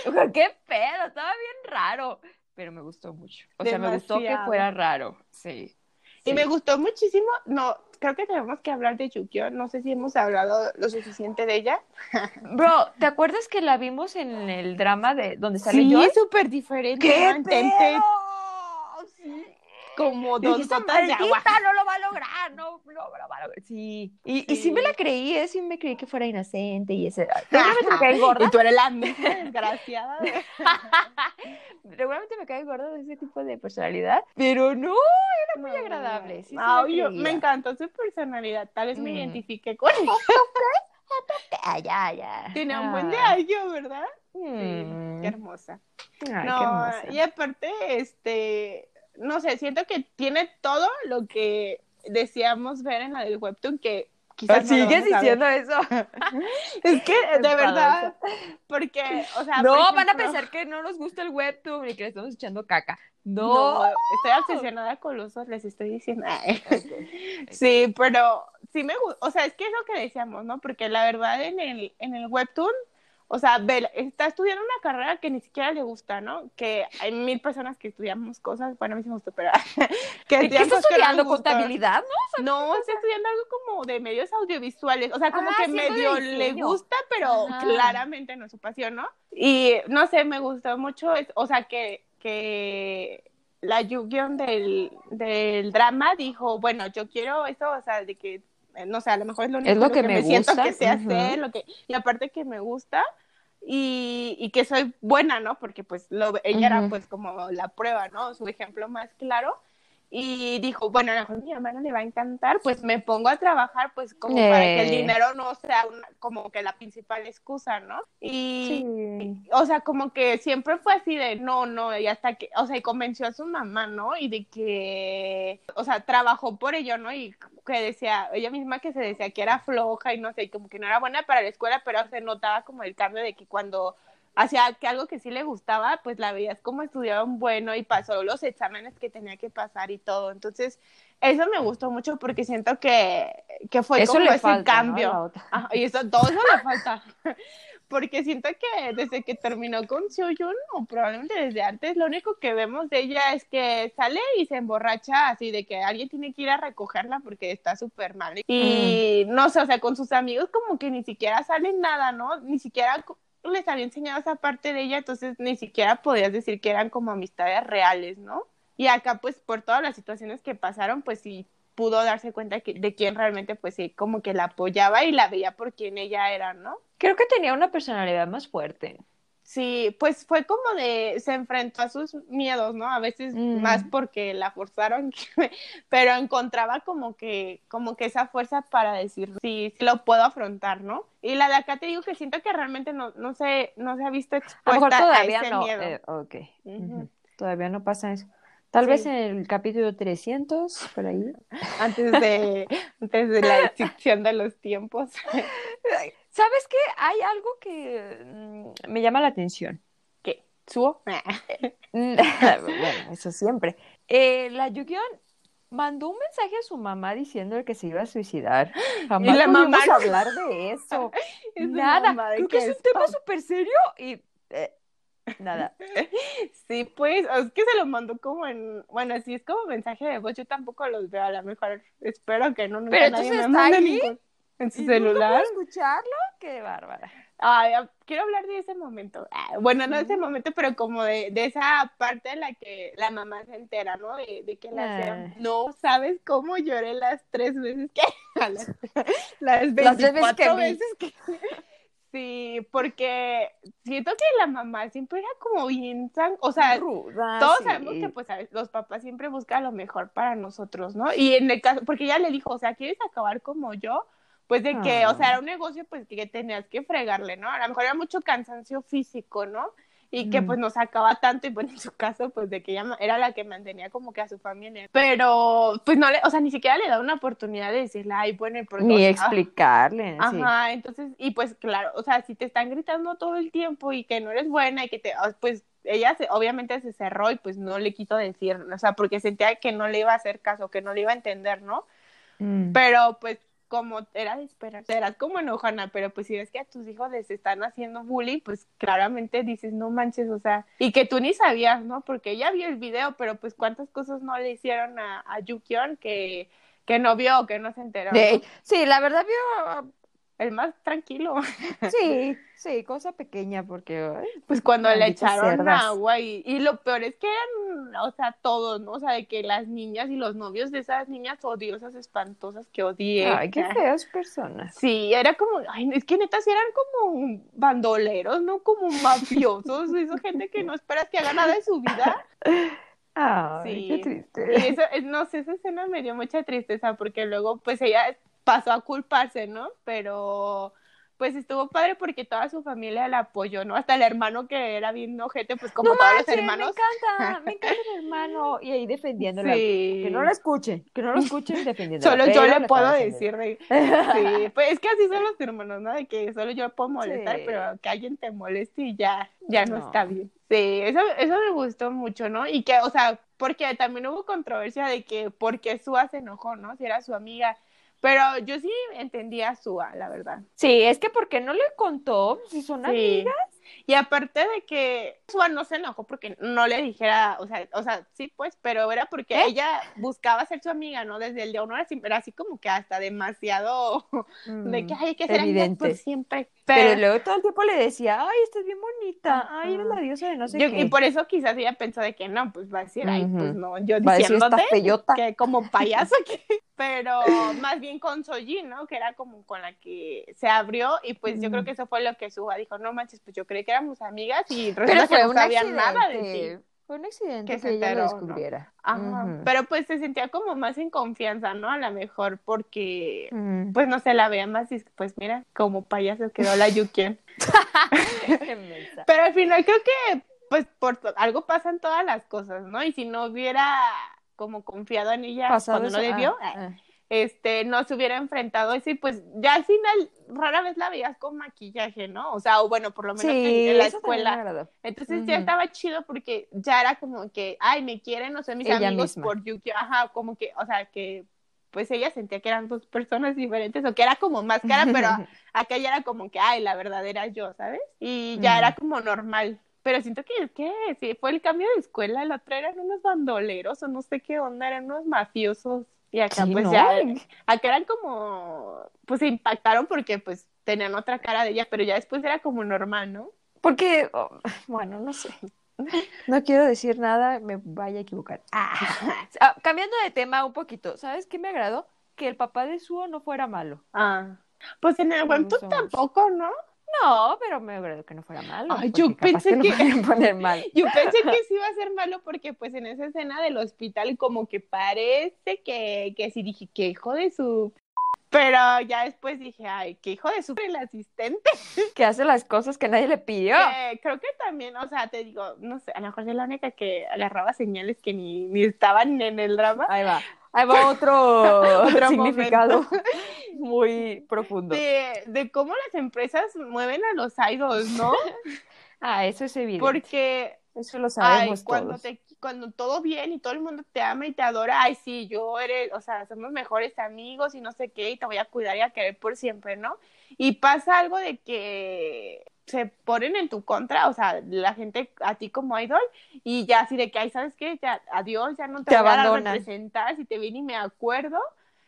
O sea, qué pedo, estaba bien raro. Pero me gustó mucho. O sea, me gustó que fuera raro. Sí. Y Sí. me gustó muchísimo, no, creo que tenemos que hablar de Yukion, no sé si hemos hablado lo suficiente de ella. Bro, ¿te acuerdas que la vimos en el drama de donde sale Sí, Joy? es súper diferente. ¡Qué pedo! Como Yo dos dije, "Esta gotas de agua. maldita no lo va a lograr, no, no lo va a lograr. Sí. Y, y sí Sí. me la creí, ¿eh? sí me creí que fuera inocente y ese. Seguramente me caí gorda. Y tú eres la desgraciada. Seguramente me cae gorda de ese tipo de personalidad, pero no, era muy No, agradable. Sí, sí no, me yo- encantó su personalidad, tal vez me Mm. identifiqué con ella. Ah, ya, ya. Tiene un buen de Ah. año, ¿verdad? Sí, Mm. qué hermosa. Ay, qué no, hermosa. y aparte, este, no sé, siento que tiene todo lo que decíamos ver en la del webtoon, que quizás no ¿Sigues diciendo eso? Es que, de verdad, porque, o sea, No, van a pensar que no nos gusta el webtoon y que le estamos echando caca. No, No. estoy obsesionada con los dos, les estoy diciendo. Sí, pero sí me gusta, o sea, es que es lo que decíamos, ¿no? Porque la verdad en el, en el webtoon, o sea, ve, está estudiando una carrera que ni siquiera le gusta, ¿no? Que hay mil personas que estudiamos cosas, bueno, a mí sí me gusta, pero que ¿Qué estudian estás cosas que no estudiando? ¿Contabilidad, no? No, está estudiando algo como de medios audiovisuales, o sea, como Ah, que medio le gusta, pero Ajá. claramente no es su pasión, ¿no? Y no sé, me gustó mucho, es- o sea, que, que la Yu-Gi-Oh del, del drama dijo, bueno, yo quiero eso, o sea, de que, no sé, a lo mejor es lo único Es lo que me siento que sé hacer, lo que, y aparte que me gusta. Y, y que soy buena, ¿no? Porque pues lo, ella era pues como la prueba, ¿no? Su ejemplo más claro y dijo, bueno, a lo mejor a mi hermana le va a encantar, pues me pongo a trabajar, pues como para que el Eh. dinero no sea una- como que la principal excusa, ¿no? Y, Sí. o sea, como que siempre fue así de, no, no, y hasta que, o sea, y convenció a su mamá, ¿no? Y de que, o sea, trabajó por ello, ¿no? Y que decía, ella misma que se decía que era floja y no sé, y como que no era buena para la escuela, pero se notaba como el cambio de que cuando hacía que algo que sí le gustaba, pues la veías como estudiaba un bueno y pasó los exámenes que tenía que pasar y todo. Entonces, eso me gustó mucho porque siento que, que fue Eso como le ese falta, cambio. Y eso, todo eso le falta. Porque siento que desde que terminó con Seoyun, o probablemente desde antes, lo único que vemos de ella es que sale y se emborracha así de que alguien tiene que ir a recogerla porque está súper mal. Y no sé, o sea, con sus amigos como que ni siquiera salen nada, ¿no? Ni siquiera les había enseñado esa parte de ella, entonces ni siquiera podías decir que eran como amistades reales, ¿no? Y acá, pues, por todas las situaciones que pasaron, pues sí pudo darse cuenta que, de quién realmente, pues sí, como que la apoyaba y la veía por quien ella era, ¿no? Creo que tenía una personalidad más fuerte. Sí, pues fue como de, se enfrentó a sus miedos, ¿no? A veces Mm. más porque la forzaron, pero encontraba como que, como que esa fuerza para decir, sí, sí lo puedo afrontar, ¿no? Y la de acá te digo que siento que realmente no, no se, no se ha visto A lo mejor expuesta a, todavía ese no. miedo. eh, ok. Ujú. Ujú. Todavía no pasa eso. Tal Sí. vez en el capítulo 300, por ahí. Antes de, antes de la extinción de los tiempos. ¿Sabes qué? Hay algo que mm, me llama la atención. ¿Qué? ¿Suo? Mm, bueno, eso siempre. Eh, la Yukion mandó un mensaje a su mamá diciendo que se iba a suicidar. Jamás Y la mamá no- hablar de eso. Es Nada. ¿de Creo que es un tema súper serio y eh, nada. Sí, pues, es que se lo mandó como en, bueno, si es como mensaje de voz, yo tampoco los veo, a lo mejor espero que no, nunca Pero nadie me mande ahí, ningún- en su ¿Y celular. puedo escucharlo? Qué bárbara. Ay, ah, quiero hablar de ese momento. Ah, Bueno, no de ese momento, pero como de, de esa parte en la que la mamá se entera, ¿no? De, de que la Ah. No sabes cómo lloré las tres veces que. las, las Las veces 24 que veces que. Sí, porque siento que la mamá siempre era como bien san- o sea, Ruda, todos sí. sabemos que pues los papás siempre buscan lo mejor para nosotros, ¿no? Y en el caso, porque ella le dijo, o sea, ¿quieres acabar como yo? Pues de que, Ah. o sea, era un negocio pues que tenías que fregarle, ¿no? A lo mejor era mucho cansancio físico, ¿no? Y que Mm. pues nos sacaba tanto y pues en su caso pues de que ella era la que mantenía como que a su familia. Pero pues no le, o sea, ni siquiera le da una oportunidad de decirle, ay, bueno, ¿y por qué?". Ni Ah, explicarle. sí. Ajá, entonces, y pues claro, o sea, si te están gritando todo el tiempo y que no eres buena y que te, ah, pues ella se, obviamente se cerró y pues no le quiso decir, o sea, porque sentía que no le iba a hacer caso, que no le iba a entender, ¿no? Mm. Pero pues como era de esperar, serás como enojona, pero pues si ves que a tus hijos les están haciendo bullying, pues claramente dices, no manches, o sea, y que tú ni sabías, ¿no? Porque ella vio el video, pero pues cuántas cosas no le hicieron a, a Yukion que, que no vio que no se enteró. De- sí, la verdad vio. El más tranquilo. Sí, sí, cosa pequeña porque. ay, Pues cuando le echaron cerdas. agua y, y lo peor es que eran, o sea, todos, ¿no? O sea, de que las niñas y los novios de esas niñas odiosas, espantosas que odié. Ay, qué feas personas. Sí, era como, ay, es que neta sí eran como bandoleros, ¿no? Como mafiosos, esa gente que no esperas que haga nada de su vida. Ay, Sí. qué Y triste. eso, es- no sé, esa escena me dio mucha tristeza porque luego pues ella pasó a culparse, ¿no? Pero pues estuvo padre porque toda su familia la apoyó, ¿no? Hasta el hermano que era bien ojete, pues como No todos manches, los hermanos. Me encanta, me encanta el hermano. Y ahí defendiéndola. Sí. Que no lo escuchen, que no lo escuchen defendiéndola. Solo yo le puedo decir de... Sí, pues es que así son los hermanos, ¿no? De que solo yo puedo molestar, Sí. pero que alguien te moleste y ya, ya no, No. está bien. Sí, eso, eso me gustó mucho, ¿no? Y que, o sea, porque también hubo controversia de que por qué Sua se enojó, ¿no? Si era su amiga. Pero yo sí entendía a Sua, la verdad. Sí, es que ¿por qué no le contó? Si son Sí. amigas. Y aparte de que Sua no se enojó porque no le dijera, o sea, o sea, sí, pues, pero era porque ¿Eh? ella buscaba ser su amiga, ¿no? Desde el día uno era, así- era así como que hasta demasiado de que ay, hay que ser amigas Mm, por siempre. Pero, Pero, luego todo el tiempo le decía, ay, estás bien bonita, ay, eres la diosa de no sé yo- qué. y por eso quizás ella pensó de que no, pues va a decir, ay, pues no, yo Va diciéndote que como payaso que pero más bien con Soji, ¿no? Que era como con la que se abrió y pues yo creo que eso fue lo que Suga dijo, no manches, pues yo creí que éramos amigas y Pero resulta que no sabía nada de ti. Fue un accidente Que que, se ella lo enteró, ¿no? descubriera. Ajá, pero pues se sentía como más en confianza, ¿no? A lo mejor porque, Mm. pues no se la veía más y pues mira, como payaso quedó la Yukien. Pero al final creo que, pues por algo pasan todas las cosas, ¿no? Y si no hubiera como confiado en ella Pasado cuando no debió, ah, ah. Este, no se hubiera enfrentado eso y pues ya al final rara vez la veías con maquillaje, ¿no? O sea, o bueno, por lo menos en- Sí, en, la escuela. Entonces ya estaba chido porque ya era como que, ay, me quieren, no sé, mis Ella amigos misma. por Yuki, ajá, como que, o sea, que pues ella sentía que eran dos personas diferentes o que era como máscara, pero acá ya era como que, ay, la verdadera yo, ¿sabes? Y ya era como normal. Pero siento que, ¿qué? Sí, fue el cambio de escuela, la otra eran unos bandoleros o no sé qué onda, eran unos mafiosos. Y acá Sí, pues ¿no? ya, acá eran como, pues se impactaron porque pues tenían otra cara de ella, pero ya después era como normal, ¿no? Porque, oh, bueno, no sé. No quiero decir nada, me vaya a equivocar. Ah, cambiando de tema un poquito, ¿sabes qué me agradó? Que el papá de Suo no fuera malo. Ah, pues en el webtoon tampoco, ¿no? No, pero me agradó que no fuera malo. Ay, yo pensé que- podían poner mal. Yo pensé que sí iba a ser malo porque pues en esa escena del hospital como que parece que, que sí dije que hijo de su... Pero ya después dije, ay, que hijo de su... El asistente. Que hace las cosas que nadie le pidió. Que creo que también, o sea, te digo, no sé, a lo mejor soy la única que agarraba señales que ni, ni estaban en el drama. Ahí va. Ahí va otro, Otro significado muy profundo. De, de cómo las empresas mueven a los idols, ¿no? Ah, eso es evidente. Porque eso lo Ay, sabemos cuando todos. te, cuando todo bien y todo el mundo te ama y te adora, ay, sí, yo eres, o sea, somos mejores amigos y no sé qué, y te voy a cuidar y a querer por siempre, ¿no? Y pasa algo de que se ponen en tu contra, o sea, la gente a ti como idol, y ya así de que, ay, ¿sabes qué? Ya, adiós, ya no te, Te voy a representar, si te vi ni me acuerdo.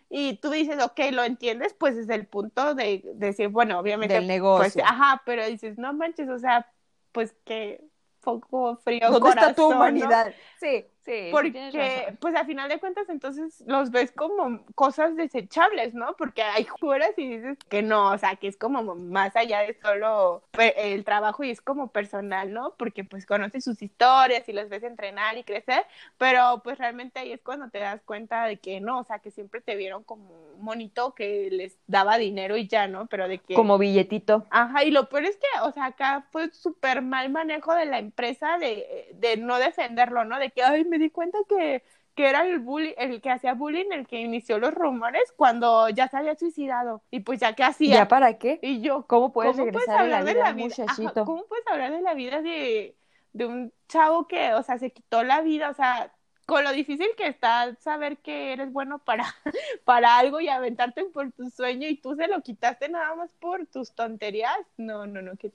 Y tú dices, ok, lo entiendes, pues es el punto de, de decir, bueno, obviamente, Del negocio. pues, ajá, pero dices, no manches, o sea, pues que poco frío ¿Dónde está tu corazón, ¿no? humanidad? Sí, sí, Porque, pues a final de cuentas, entonces los ves como cosas desechables, ¿no? Porque hay juras y dices que no, o sea, que es como más allá de solo pe- el trabajo y es como personal, ¿no? Porque pues conoces sus historias y los ves entrenar y crecer, pero pues realmente ahí es cuando te das cuenta de que no, o sea, que siempre te vieron como un monito que les daba dinero y ya, ¿no? Pero de que... Como billetito. Ajá, y lo peor es que, o sea, acá fue súper mal manejo de la empresa de, de no defenderlo, ¿no? De que, ay, me di cuenta que, que era el bully, el que hacía bullying, el que inició los rumores cuando ya se había suicidado. Y pues ya, ¿qué hacía? ¿Ya para qué? Y yo, ¿Cómo puedes ¿cómo puedes la hablar de la vida? Ajá, muchachito? ¿cómo puedes hablar de la vida de, de un chavo que, o sea, se quitó la vida? O sea, con lo difícil que está saber que eres bueno para, para algo y aventarte por tu sueño y tú se lo quitaste nada más por tus tonterías. No, no, no, qué,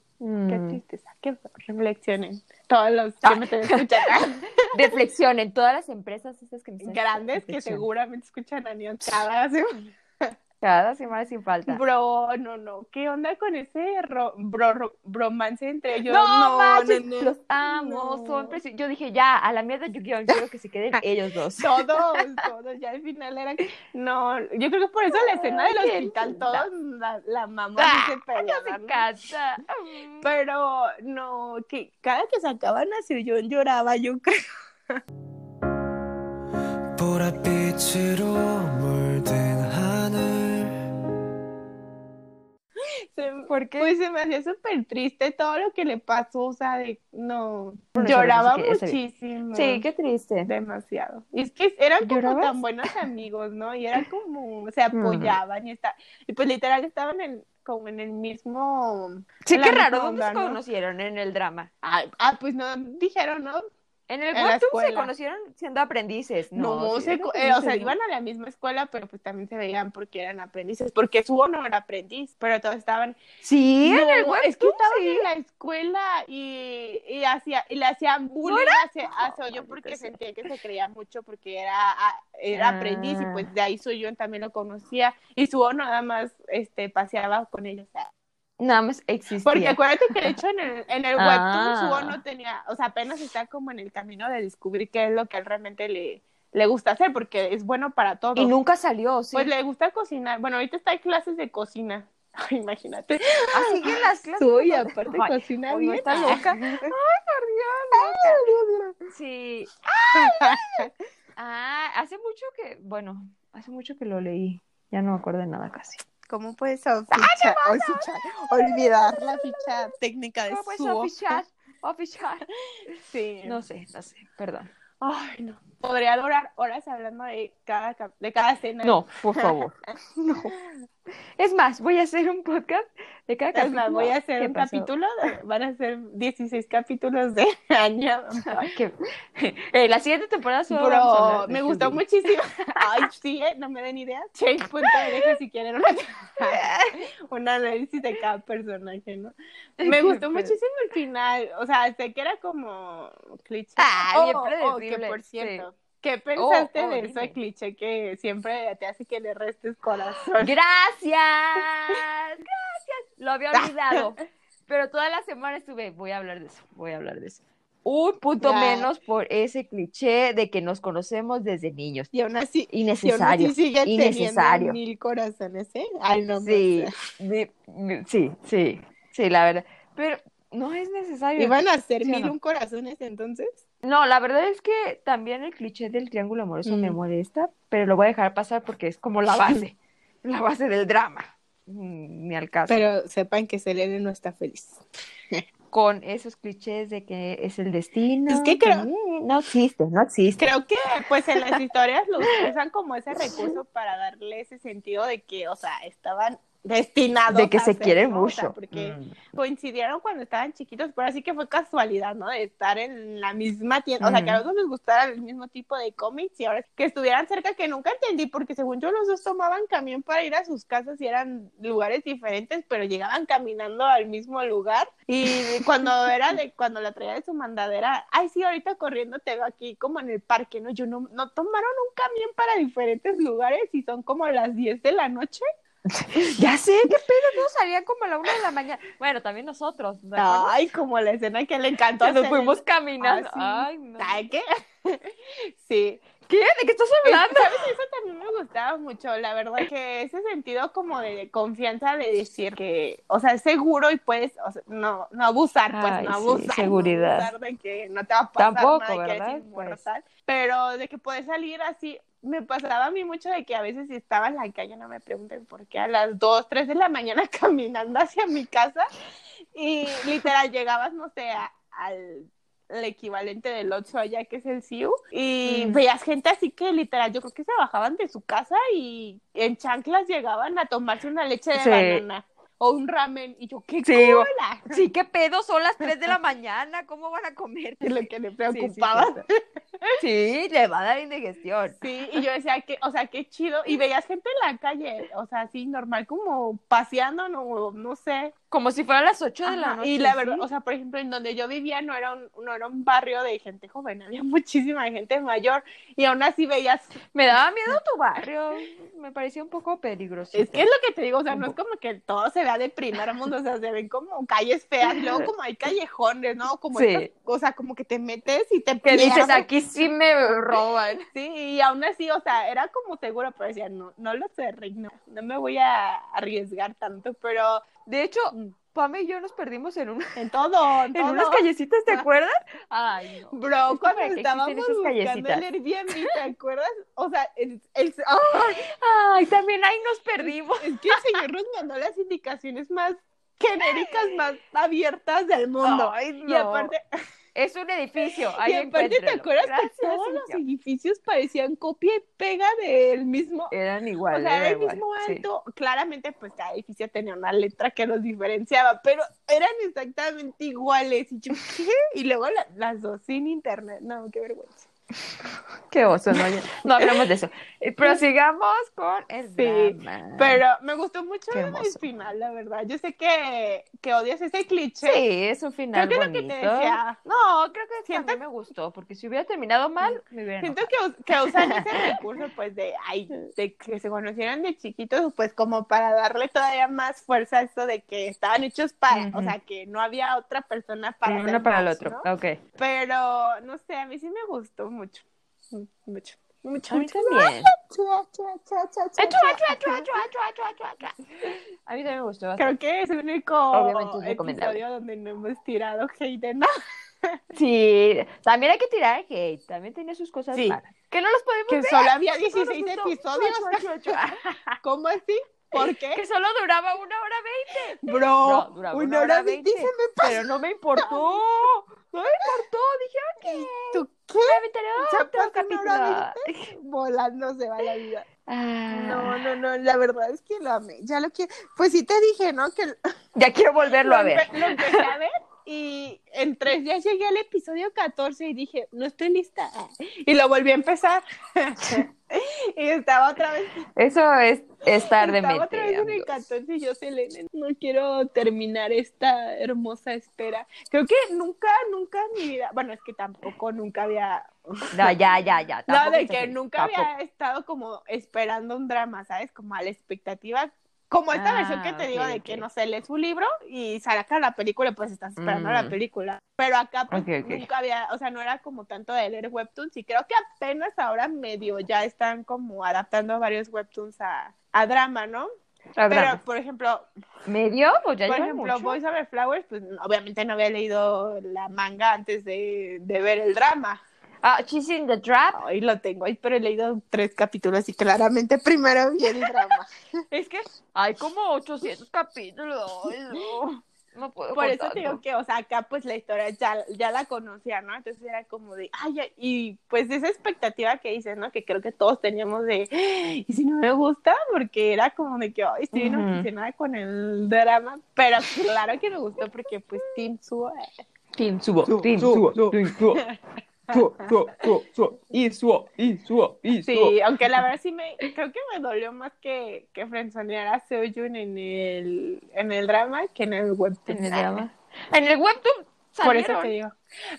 qué Mm. tristeza, que reflexionen todos los que Ah. me estén escuchando, Reflexionen, todas las empresas esas que me grandes que seguramente escuchan a Neon cada semana. Cada semana sin falta. Bro, no, no, ¿qué onda con ese ro- bro, ro- bromance entre ellos? No, manches, no, no. los amo, No. son Yo dije, ya, a la mierda Yu-Gi-Oh, quiero que se queden ellos dos. Todos, todos, ya al final era. No, yo creo que por eso la escena del hospital, todos la, la mamá Ah, se peleaban, se ¿no? casa. Pero no, que cada que sacaban a yo lloraba, yo creo. Se- ¿Por qué? Pues se me hacía súper triste todo lo que le pasó, o sea, de no, Bueno, lloraba muchísimo. Sí, qué triste. Demasiado. Y es que eran como ¿Llorabas? tan buenos amigos, ¿no? Y era como, se apoyaban y está, y pues literal estaban en, como en el mismo. Sí, qué raro, ¿dónde se conocieron en el drama? Ah, ah, pues no dijeron, ¿no? En el En webtoon se conocieron siendo aprendices. No, No, sí se eh, o sea, ¿no? iban a la misma escuela, pero pues también se veían porque eran aprendices, porque Subo no era aprendiz, pero todos estaban Sí, en el No, webtoon. es que estaban sí. en la escuela y, y, hacía, y le hacían bullying hacia, hacia yo porque sentía que se creía mucho porque era, a- era aprendiz y Ah. pues de ahí soy yo también lo conocía y Subo nada más este paseaba con ellos. o sea, Nada más existía. Porque acuérdate que de hecho en el, en el Ah. webtoon Subo no tenía, o sea, apenas está como en el camino de descubrir qué es lo que él realmente le, le gusta hacer porque es bueno para todo. Y nunca salió, sí. Pues le gusta cocinar. Bueno, ahorita está en clases de cocina. Ay, imagínate. Así que las clases. Soy aparte Ay, cocina bien. está loca. Ay, por Dios, loca. Sí. Ah, hace mucho que, bueno, hace mucho que lo leí. Ya no me acuerdo de nada casi. ¿Cómo puedes fichar, olvidar la ficha técnica de ¿Cómo puedes Subo? oficiar? Oficiar. Sí. No sé, no sé, perdón. Ay, no. Podría durar horas hablando de cada, de cada escena. No, por favor. No. Es más, voy a hacer un podcast de cada Es capítulo. más, voy a hacer un pasó. capítulo, de- van a ser 16 capítulos de año. Eh, la siguiente temporada solo vamos a de me gustó muchísimo. Ay, sí, ¿eh? no me den idea. Change.org si quieren una, un análisis de cada personaje, ¿no? Me gustó muchísimo el final. O sea, sé que era como cliché. Ah, bien Oh, oh, que por sí. ¿Qué pensaste oh, de dime. ese cliché que siempre te hace que le restes corazón? Gracias. Gracias. Lo había olvidado. Pero toda la semana estuve, voy a hablar de eso, voy a hablar de eso. Un punto Ya. menos por ese cliché de que nos conocemos desde niños. Y aún así, y aún Innecesario. así sigue innecesario. teniendo mil corazones, ¿eh? Ay, no, Sí, de- sí, sí, sí, la verdad. Pero no es necesario. ¿Iban a ser ¿Sí o mil no? un corazones entonces? No, la verdad es que también el cliché del triángulo amoroso me Mm. molesta, pero lo voy a dejar pasar porque es como la base, la base del drama. Mm, Ni al caso. Pero sepan que Selene no está feliz. Con esos clichés de que es el destino. Es que creo- eh, no existe, no existe. Creo que pues en las historias lo usan como ese recurso para darle ese sentido de que, o sea, estaban destinados de que a se quieren mucho. porque Mm. coincidieron cuando estaban chiquitos, pero así que fue casualidad, ¿no? De estar en la misma tienda, o sea, que a Ujú. los dos les gustara el mismo tipo de cómics y ahora que estuvieran cerca, que nunca entendí, porque según yo los dos tomaban camión para ir a sus casas y eran lugares diferentes, pero llegaban caminando al mismo lugar y cuando era de, cuando la traía de su mandadera, ay, sí, ahorita corriendo te veo aquí como en el parque, ¿no? Yo no, no tomaron un camión para diferentes lugares y son como las 10 de la noche. Ya sé, qué pedo, no salía como a la una de la mañana. Bueno, también nosotros, ¿de acuerdo? Ay, como la escena que le encantó. Que nos fuimos caminando. Ah, Ay, no. ¿Sabe qué? sí. ¿Qué? ¿De qué estás hablando? ¿Sabes? Eso también me gustaba mucho, la verdad, que ese sentido como de confianza de decir que, o sea, es seguro y puedes, o sea, no, no abusar, pues, Ay, no sí, abusar. seguridad. No abusar de que no te va a pasar Tampoco, nada, que ¿verdad? eres Pues. inmortal, pero de que puedes salir así. Me pasaba a mí mucho de que a veces si estaba en la calle, no me pregunten por qué, a las 2, 3 de la mañana caminando hacia mi casa y literal llegabas, no sé, a- al el equivalente del Oxxo allá que es el CIU y Mm. veías gente así que literal yo creo que se bajaban de su casa y en chanclas llegaban a tomarse una leche de Sí. banana o un ramen y yo qué Sí, cola Sí, qué pedo, son las 3 de la mañana, ¿cómo van a comer? es lo que le Sí, sí, preocupaba. Sí, le va a dar indigestión. Sí, y yo decía que, o sea, qué chido. Y veías gente en la calle, o sea, así normal, como paseando, no, no sé. Como si fueran las 8 de la noche. Y la verdad, ¿sí? o sea, por ejemplo, en donde yo vivía no era un, no era un barrio de gente joven, había muchísima gente mayor. Y aún así veías, Me daba miedo tu barrio. Me parecía un poco peligroso. es que es lo que te digo, o sea, no es como que todo se vea de primer mundo, o sea, se ven como calles feas, luego como hay callejones, ¿no? Como Sí. estas- o sea, como que te metes y te Que dices, aquí sí me roban. Sí, y aún así, o sea, era como seguro, pero decía, no, no lo sé, Rick, no, no me voy a arriesgar tanto, pero De hecho, mm, Pame y yo nos perdimos en, un- en todo, en en todo. unas callecitas, ¿te acuerdas? Ay, no. Bro, Es cuando estábamos buscando callecitas. el Airbnb, ¿te acuerdas? O sea, el, el- ¡ay! Ay, también ahí nos perdimos. es que el señor nos mandó las indicaciones más genéricas, más abiertas del mundo. Ay, Y no. aparte, Es un edificio. Y Ahí aparte, ¿te acuerdas Gracias, que todos los edificios parecían copia y pega del mismo? Eran O igual. sea, era era el igual, mismo sí. alto. Claramente, pues cada edificio tenía una letra que los diferenciaba, pero eran exactamente iguales. Y yo, ¿qué? Y luego la- las dos sin internet. No, qué vergüenza. Qué oso, no, no hablamos de eso. Eh, Prosigamos con el Sí, drama. Pero me gustó mucho el final, la verdad. Yo sé que, que odias ese cliché. Sí, es un final Creo que es lo que bonito. te decía. No, creo que Siento- también me gustó, porque si hubiera terminado mal, me hubiera Siento enojado. que, que usan ese recurso, pues, de, ay, de que se conocieran de chiquitos, pues, como para darle todavía más fuerza a eso de que estaban hechos para, o sea, que no había otra persona para Uno para el otro. ¿no? Ok. Pero, no sé, a mí sí me gustó mucho. Mucho. Mucho, A mí mucho. también. A mí también me gustó bastante. Creo que es el único Obviamente es episodio donde no hemos tirado hate de nada. Sí, también hay que tirar hate. También tenía sus cosas Sí. malas. Que no los podemos Que ver. solo había Solo 16 son- episodios. ¿Cómo así? ¿Por qué? Que solo duraba una hora veinte. Bro, No, duraba una hora veinte se me pasó. Pero no me importó. No me importó. Dije, ok. ¿Tú qué? Otro capítulo. Volando se va la vida. Ah, No, no, no, la verdad es que lo amé. Ya lo quiero. Pues sí te dije, ¿no? Que Ya quiero volverlo lo, a ver. lo empecé a ver y en tres días llegué al episodio 14 y dije, no estoy lista. Y lo volví a empezar. y estaba otra vez Eso es estar de Estaba otra vez en el mente. 14 y yo, Selene, no quiero terminar esta hermosa espera. Creo que nunca, nunca en mi vida, bueno, es que tampoco nunca había, No, ya, ya, ya. no, de que nunca tampoco. había estado como esperando un drama, ¿sabes? Como a la expectativa. Como esta Ah, versión que te digo de que, no sé, lees un libro y saca la película y pues estás esperando la Mm. película. Pero acá pues nunca había, o sea, no era como tanto de leer webtoons y creo que apenas ahora medio ya están como adaptando varios webtoons a, a drama, ¿no? A Pero, por ejemplo, ¿Medio? Pues ya por ejemplo, mucho. Boys Over Flowers, pues obviamente no había leído la manga antes de, de ver el drama. Ah, She's in the Trap. Ahí lo tengo, ahí, pero he leído tres capítulos y claramente primero vi el drama. Es que hay como 800 capítulos. Ay, no. No puedo Por eso te digo que, o sea, acá pues la historia ya, ya la conocía, ¿no? Entonces era como de, ay, ay, y pues esa expectativa que dices, ¿no? Que creo que todos teníamos de, "Ay, y si no me gusta, porque era como de que, ay, estoy bien obsesionada con el drama, pero claro que me gustó porque pues Suo, eh, Team Subo, Subo, Team subo, Subo, Team Subo. Subo, subo, subo, subo. Y subo, y subo, y subo. Sí, aunque la verdad sí me, creo que me dolió más que, que frenzonear a Seoyun en el, en el drama que en el webtoon. En el drama. En el webtoon Por eso te digo.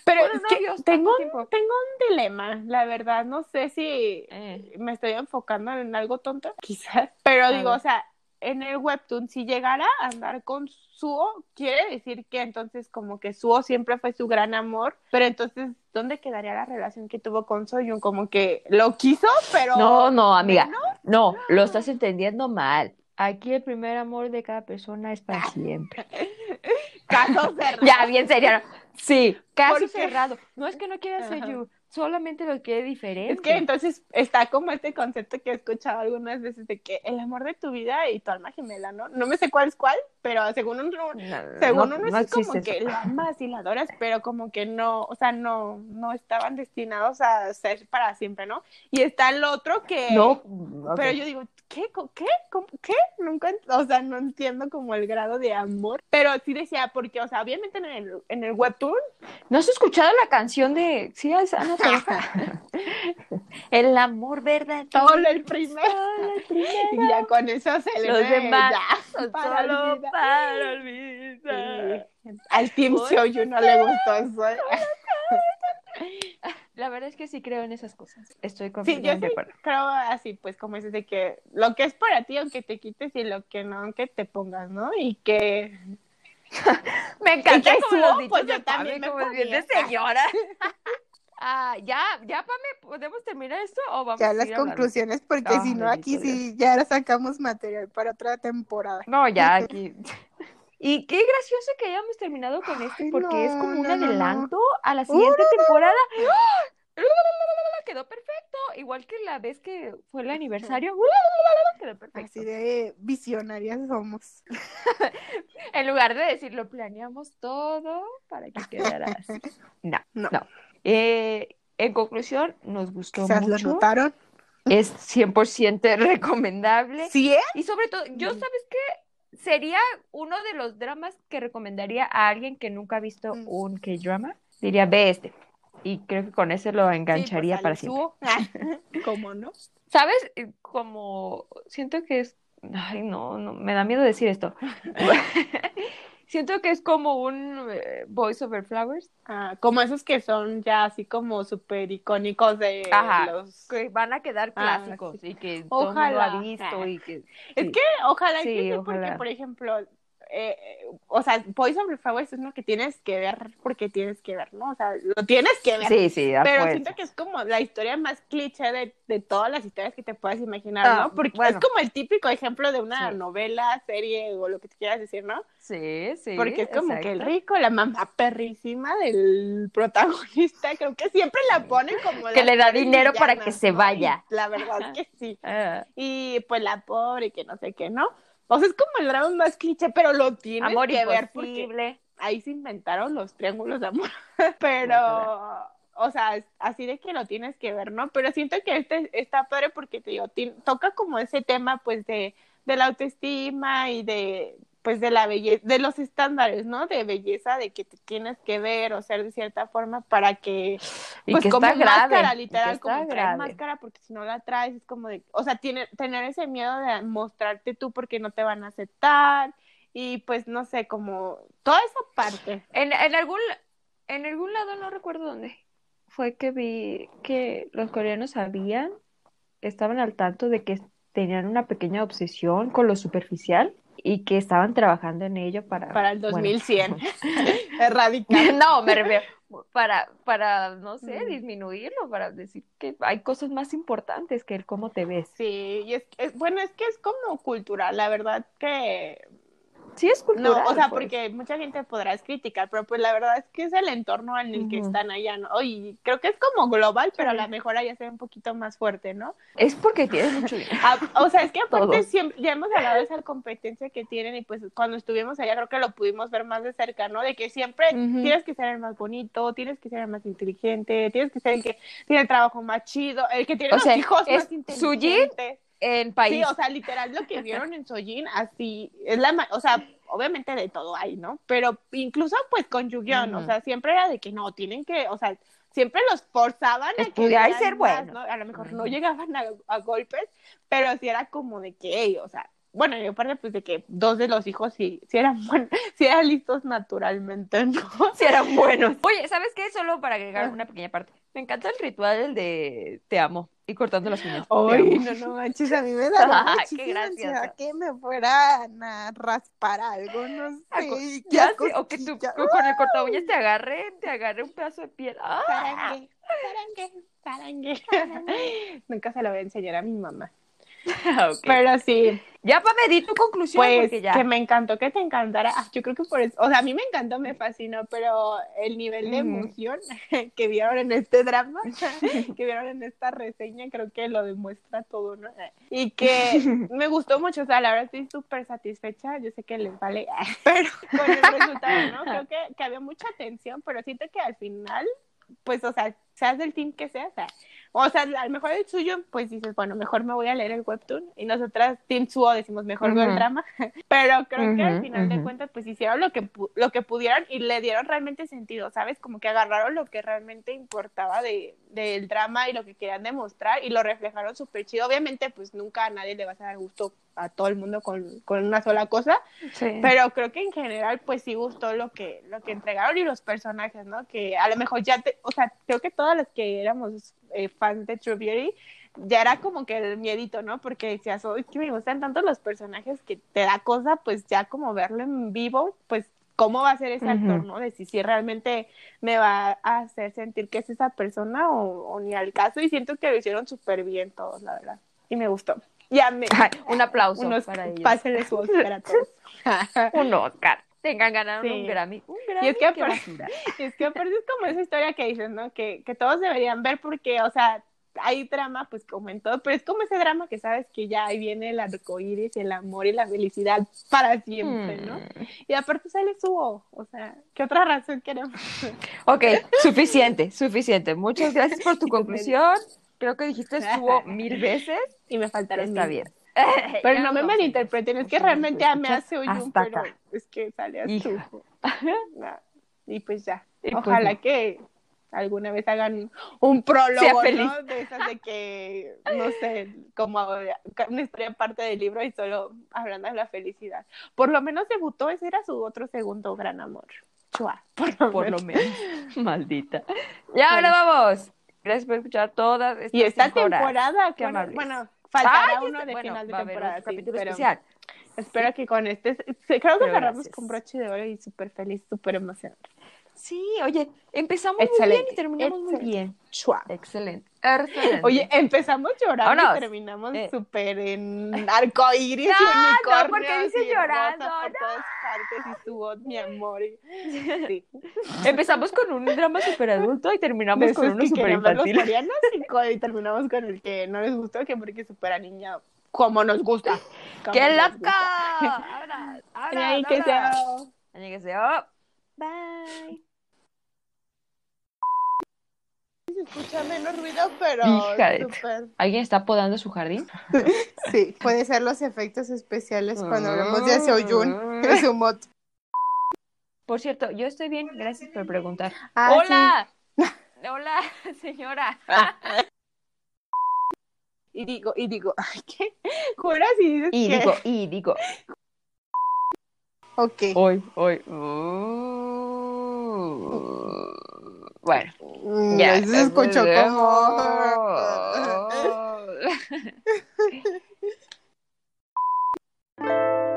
Pero es que tengo, un- tengo un dilema, la verdad, no sé si Eh. me estoy enfocando en algo tonto, quizás, pero A digo, ver. o sea, en el webtoon, si llegara a andar con Suo, quiere decir que entonces como que Suo siempre fue su gran amor, pero entonces, ¿dónde quedaría la relación que tuvo con Soyun? Como que lo quiso, pero... No, no, amiga. No, lo estás entendiendo mal. Aquí el primer amor de cada persona es para siempre. Caso cerrado. Ya, bien serio. Sí, caso cerrado. No es que no quiera you, solamente lo quiere diferente. Es que entonces está como este concepto que he escuchado algunas veces de que el amor de tu vida y tu alma gemela, ¿no? No me sé cuál es cuál, pero según uno, No, según no- uno no es como que la amas y la adoras, pero como que no, o sea, no, no estaban destinados a ser para siempre, ¿no? Y está el otro que, No, ok. pero yo digo, ¿qué? ¿Cómo- ¿Qué? ¿Cómo- ¿Qué? Nunca, o sea, no entiendo como el grado de amor, pero sí decía, porque, o sea, obviamente en el, en el webtoon, ¿No has escuchado la canción de sí, es Ana Torroja? El amor verdadero. todo el primero, solo el primero. y ya con eso se le Los demás ya, para solo olvidar. para olvidar. Sí. Al Team Oye, Seoyu no le gustó eso. ¿eh? La verdad es que sí creo en esas cosas. Estoy Sí, yo completamente sí de acuerdo. creo así, pues como dices, de que lo que es para ti, aunque te quites, y lo que no, aunque te pongas, ¿no? Y que... Me encanta que como subo, los dichos pues, yo también me como bien de señora. Ah, ya, ya, Pame, ¿podemos terminar esto o vamos Ya a las conclusiones, porque si no, aquí sí ya sacamos material para otra temporada. No, ya aquí. Y qué gracioso que hayamos terminado con Ay, porque es como un no, adelanto a la siguiente temporada. ¡Ah! Quedó perfecto. igual que la vez que fue el aniversario, quedó perfecto. Así de visionarias somos. En lugar de decir, lo planeamos todo para que quedara así. No, No. Eh, en conclusión, nos gustó Quizás lo mucho. notaron. Es 100% recomendable. ¿Sí es? Y sobre todo, yo, Mm. ¿sabes qué? Sería uno de los dramas que recomendaría a alguien que nunca ha visto Mm. un K-drama. Diría, ve este. Y creo que con ese lo engancharía Sí, pues, para al siempre. subo. ¿Cómo no? ¿Sabes? Eh, Como siento que es. Ay, no, no, me da miedo decir esto. Siento que es como un eh, Voice Over Flowers. Ah, como esos que son ya así como súper icónicos de Ajá, los... que van a quedar Ah, clásicos y que todo el mundo Ojalá. ha visto y que Es que ojalá Sí, que sí, porque, ojalá. por ejemplo, eh, o sea, Over Flowers es uno que tienes que ver porque tienes que ver, ¿no? O sea, lo tienes que ver. Sí, sí, Pero siento que es como la historia más cliché de, de todas las historias que te puedas imaginar, Ah, ¿no? Porque bueno. es como el típico ejemplo de una Sí. novela, serie o lo que te quieras decir, ¿no? Sí, sí. Porque es como que el rico, la mamá perrísima del protagonista, creo que siempre la ponen como Que le da dinero para que se vaya. La verdad es que sí. Ah, Y pues la pobre, que no sé qué, ¿no? O sea, es como el drama más cliché, pero lo tienes amor que ver porque ahí se inventaron los triángulos de amor. pero, o sea, así de que lo tienes que ver, ¿no? Pero siento que este está padre porque te digo, toca como ese tema, pues, de, de la autoestima y de, pues, de la belleza, de los estándares, ¿no? De belleza, de que te tienes que ver o ser de cierta forma para que Y pues que como está máscara, y literal, como traer máscara, porque si no la traes es como de, o sea, tiene, tener ese miedo de mostrarte tú porque no te van a aceptar y pues no sé, como toda esa parte. En, en algún en algún lado no recuerdo dónde fue que vi que los coreanos sabían, estaban al tanto de que tenían una pequeña obsesión con lo superficial y que estaban trabajando en ello para Para el bueno, 2100, erradicar. no, me refiero para para no sé, Mm. disminuirlo, para decir que hay cosas más importantes que el cómo te ves. Sí, y es, es- bueno, es que es como cultural, la verdad que Sí es cultural. No, o sea, pues. porque mucha gente podrás criticar, pero pues la verdad es que es el entorno en el que están allá, ¿no? Y creo que es como global, pero a lo mejor allá se ve un poquito más fuerte, ¿no? es porque tienes mucho dinero. Ah, o sea, es que aparte Todos. siempre, ya hemos hablado de esa competencia que tienen y pues cuando estuvimos allá creo que lo pudimos ver más de cerca, ¿no? De que siempre tienes que ser el más bonito, tienes que ser el más inteligente, tienes que ser el que tiene el trabajo más chido, el que tiene O los sea, hijos es más inteligentes. En país. Sí, o sea, literal lo que vieron en Sojin, así, es la, o sea, obviamente de todo hay, ¿no? Pero incluso pues con Yu-Gi-Oh, o sea, siempre era de que no, tienen que, o sea, siempre los forzaban a que y ser buenos. ¿no? A lo mejor no llegaban a, a golpes, pero sí era como de que, o sea, bueno, y aparte pues de que dos de los hijos sí, sí eran buenos, sí eran listos naturalmente, ¿no? si eran buenos. Oye, ¿sabes qué? Solo para agregar Ah. una pequeña parte. Me encanta el ritual el de te amo y cortando las uñas. Ay, no, no manches, a mí me da Qué muchísima gracioso. ansiedad que me fueran a raspar algo, no Ah, sé. qué Ya sé, o que tú con el corta uñas te agarre, te agarre un pedazo de piel. ¡Ah! Sarangue, sarangue, sarangue. Nunca se lo voy a enseñar a mi mamá. Ok. Pero sí, Ya para medir tu conclusión, pues ya. que me encantó que te encantara. Ah, yo creo que por eso, o sea, a mí me encantó, me fascinó, pero el nivel de emoción que vieron en este drama, que vieron en esta reseña, creo que lo demuestra todo, ¿no? Y que me gustó mucho, o sea, la verdad estoy súper satisfecha, yo sé que les vale, pero con el resultado, ¿no? Creo que, que había mucha tensión, pero siento que al final, pues, o sea, seas del team que seas, o sea, o sea, a lo mejor el suyo, pues dices, bueno, mejor me voy a leer el webtoon. Y nosotras, Team Suo, decimos, mejor veo el drama. Pero creo que al final de cuentas, pues hicieron lo que, lo que pudieron y le dieron realmente sentido, ¿sabes? Como que agarraron lo que realmente importaba de, del drama y lo que querían demostrar y lo reflejaron súper chido. Obviamente, pues nunca a nadie le vas a dar gusto a todo el mundo con, con una sola cosa, Sí. pero creo que en general pues sí gustó lo que lo que entregaron y los personajes, ¿no? Que a lo mejor ya te, o sea, creo que todas las que éramos eh, fans de True Beauty ya era como que el miedito, ¿no? Porque decías, "Oh, es que me gustan tanto los personajes que te da cosa pues ya como verlo en vivo, pues cómo va a ser ese Ujú. actor, ¿no? De si, si realmente me va a hacer sentir que es esa persona o, o ni al caso y siento que lo hicieron súper bien todos, la verdad. Y me gustó. Ya me Ay, un aplauso unos para ellos. pásenle su Oscar a todos. Un Oscar. Tengan ganado Sí. un Grammy. Un Grammy. Y es que aparte-. Y es que aparte es como esa historia que dices, ¿no? Que, que todos deberían ver porque, o sea, hay drama, pues como en todo, pero es como ese drama que sabes que ya ahí viene el arco iris, el amor y la felicidad para siempre, ¿no? Mm. Y aparte sale Suo, o sea, ¿qué otra razón queremos? Ok, suficiente, suficiente. Muchas gracias por tu conclusión. Creo que dijiste subo mil veces. Y me faltaron Está mil. bien. Pero Ya no me malinterpreten, es que Pues, realmente pues, me hace Oyun, hasta pero acá. es que sale a. No, Y pues ya. Y pues Ojalá no. que alguna vez hagan un prólogo. ¿no? De esas de que, no sé, como una historia parte del libro y solo hablando de la felicidad. Por lo menos debutó, ese era su otro segundo gran amor. Chua, por lo Por lo menos. menos. Maldita. Ya, ahora vamos. Gracias por escuchar todas estas Y esta temporada, Qué amables. bueno, faltará Ay, uno este- de bueno, final de temporada, sí, capítulo pero especial. espero que con este, creo que cerramos con broche de oro y súper feliz, súper emocionante. Sí, oye, empezamos muy Excelente, bien y terminamos muy excelente. bien. Chua. Excelente. Excelente. Oye, empezamos llorando Vámonos. y terminamos Eh. súper en arcoíris No, y no, unicornios porque dice y llorando, por no. todas partes y su voz, mi amor. Sí. empezamos con un drama super adulto y terminamos con uno los infantil. coreanos y, y terminamos con el que no les gustó, que porque supera niña como nos gusta. como ¡Qué nos loca! gusta. Ahora, que sea- Annyeonghaseyo. Bye. Se escucha menos ruido, pero Hija de- súper. ¿Alguien está podando su jardín? Sí, puede ser los efectos especiales cuando hablamos de Seoyun, de su mod. Por cierto, yo estoy bien, gracias por preguntar. Ah, ¡Hola! Hola, señora. Y digo, y digo, ¿qué? Juras y dices Y digo, y digo, Ok. Hoy, hoy. Uh, bueno. Mm, ya. Se escuchó como. Oh.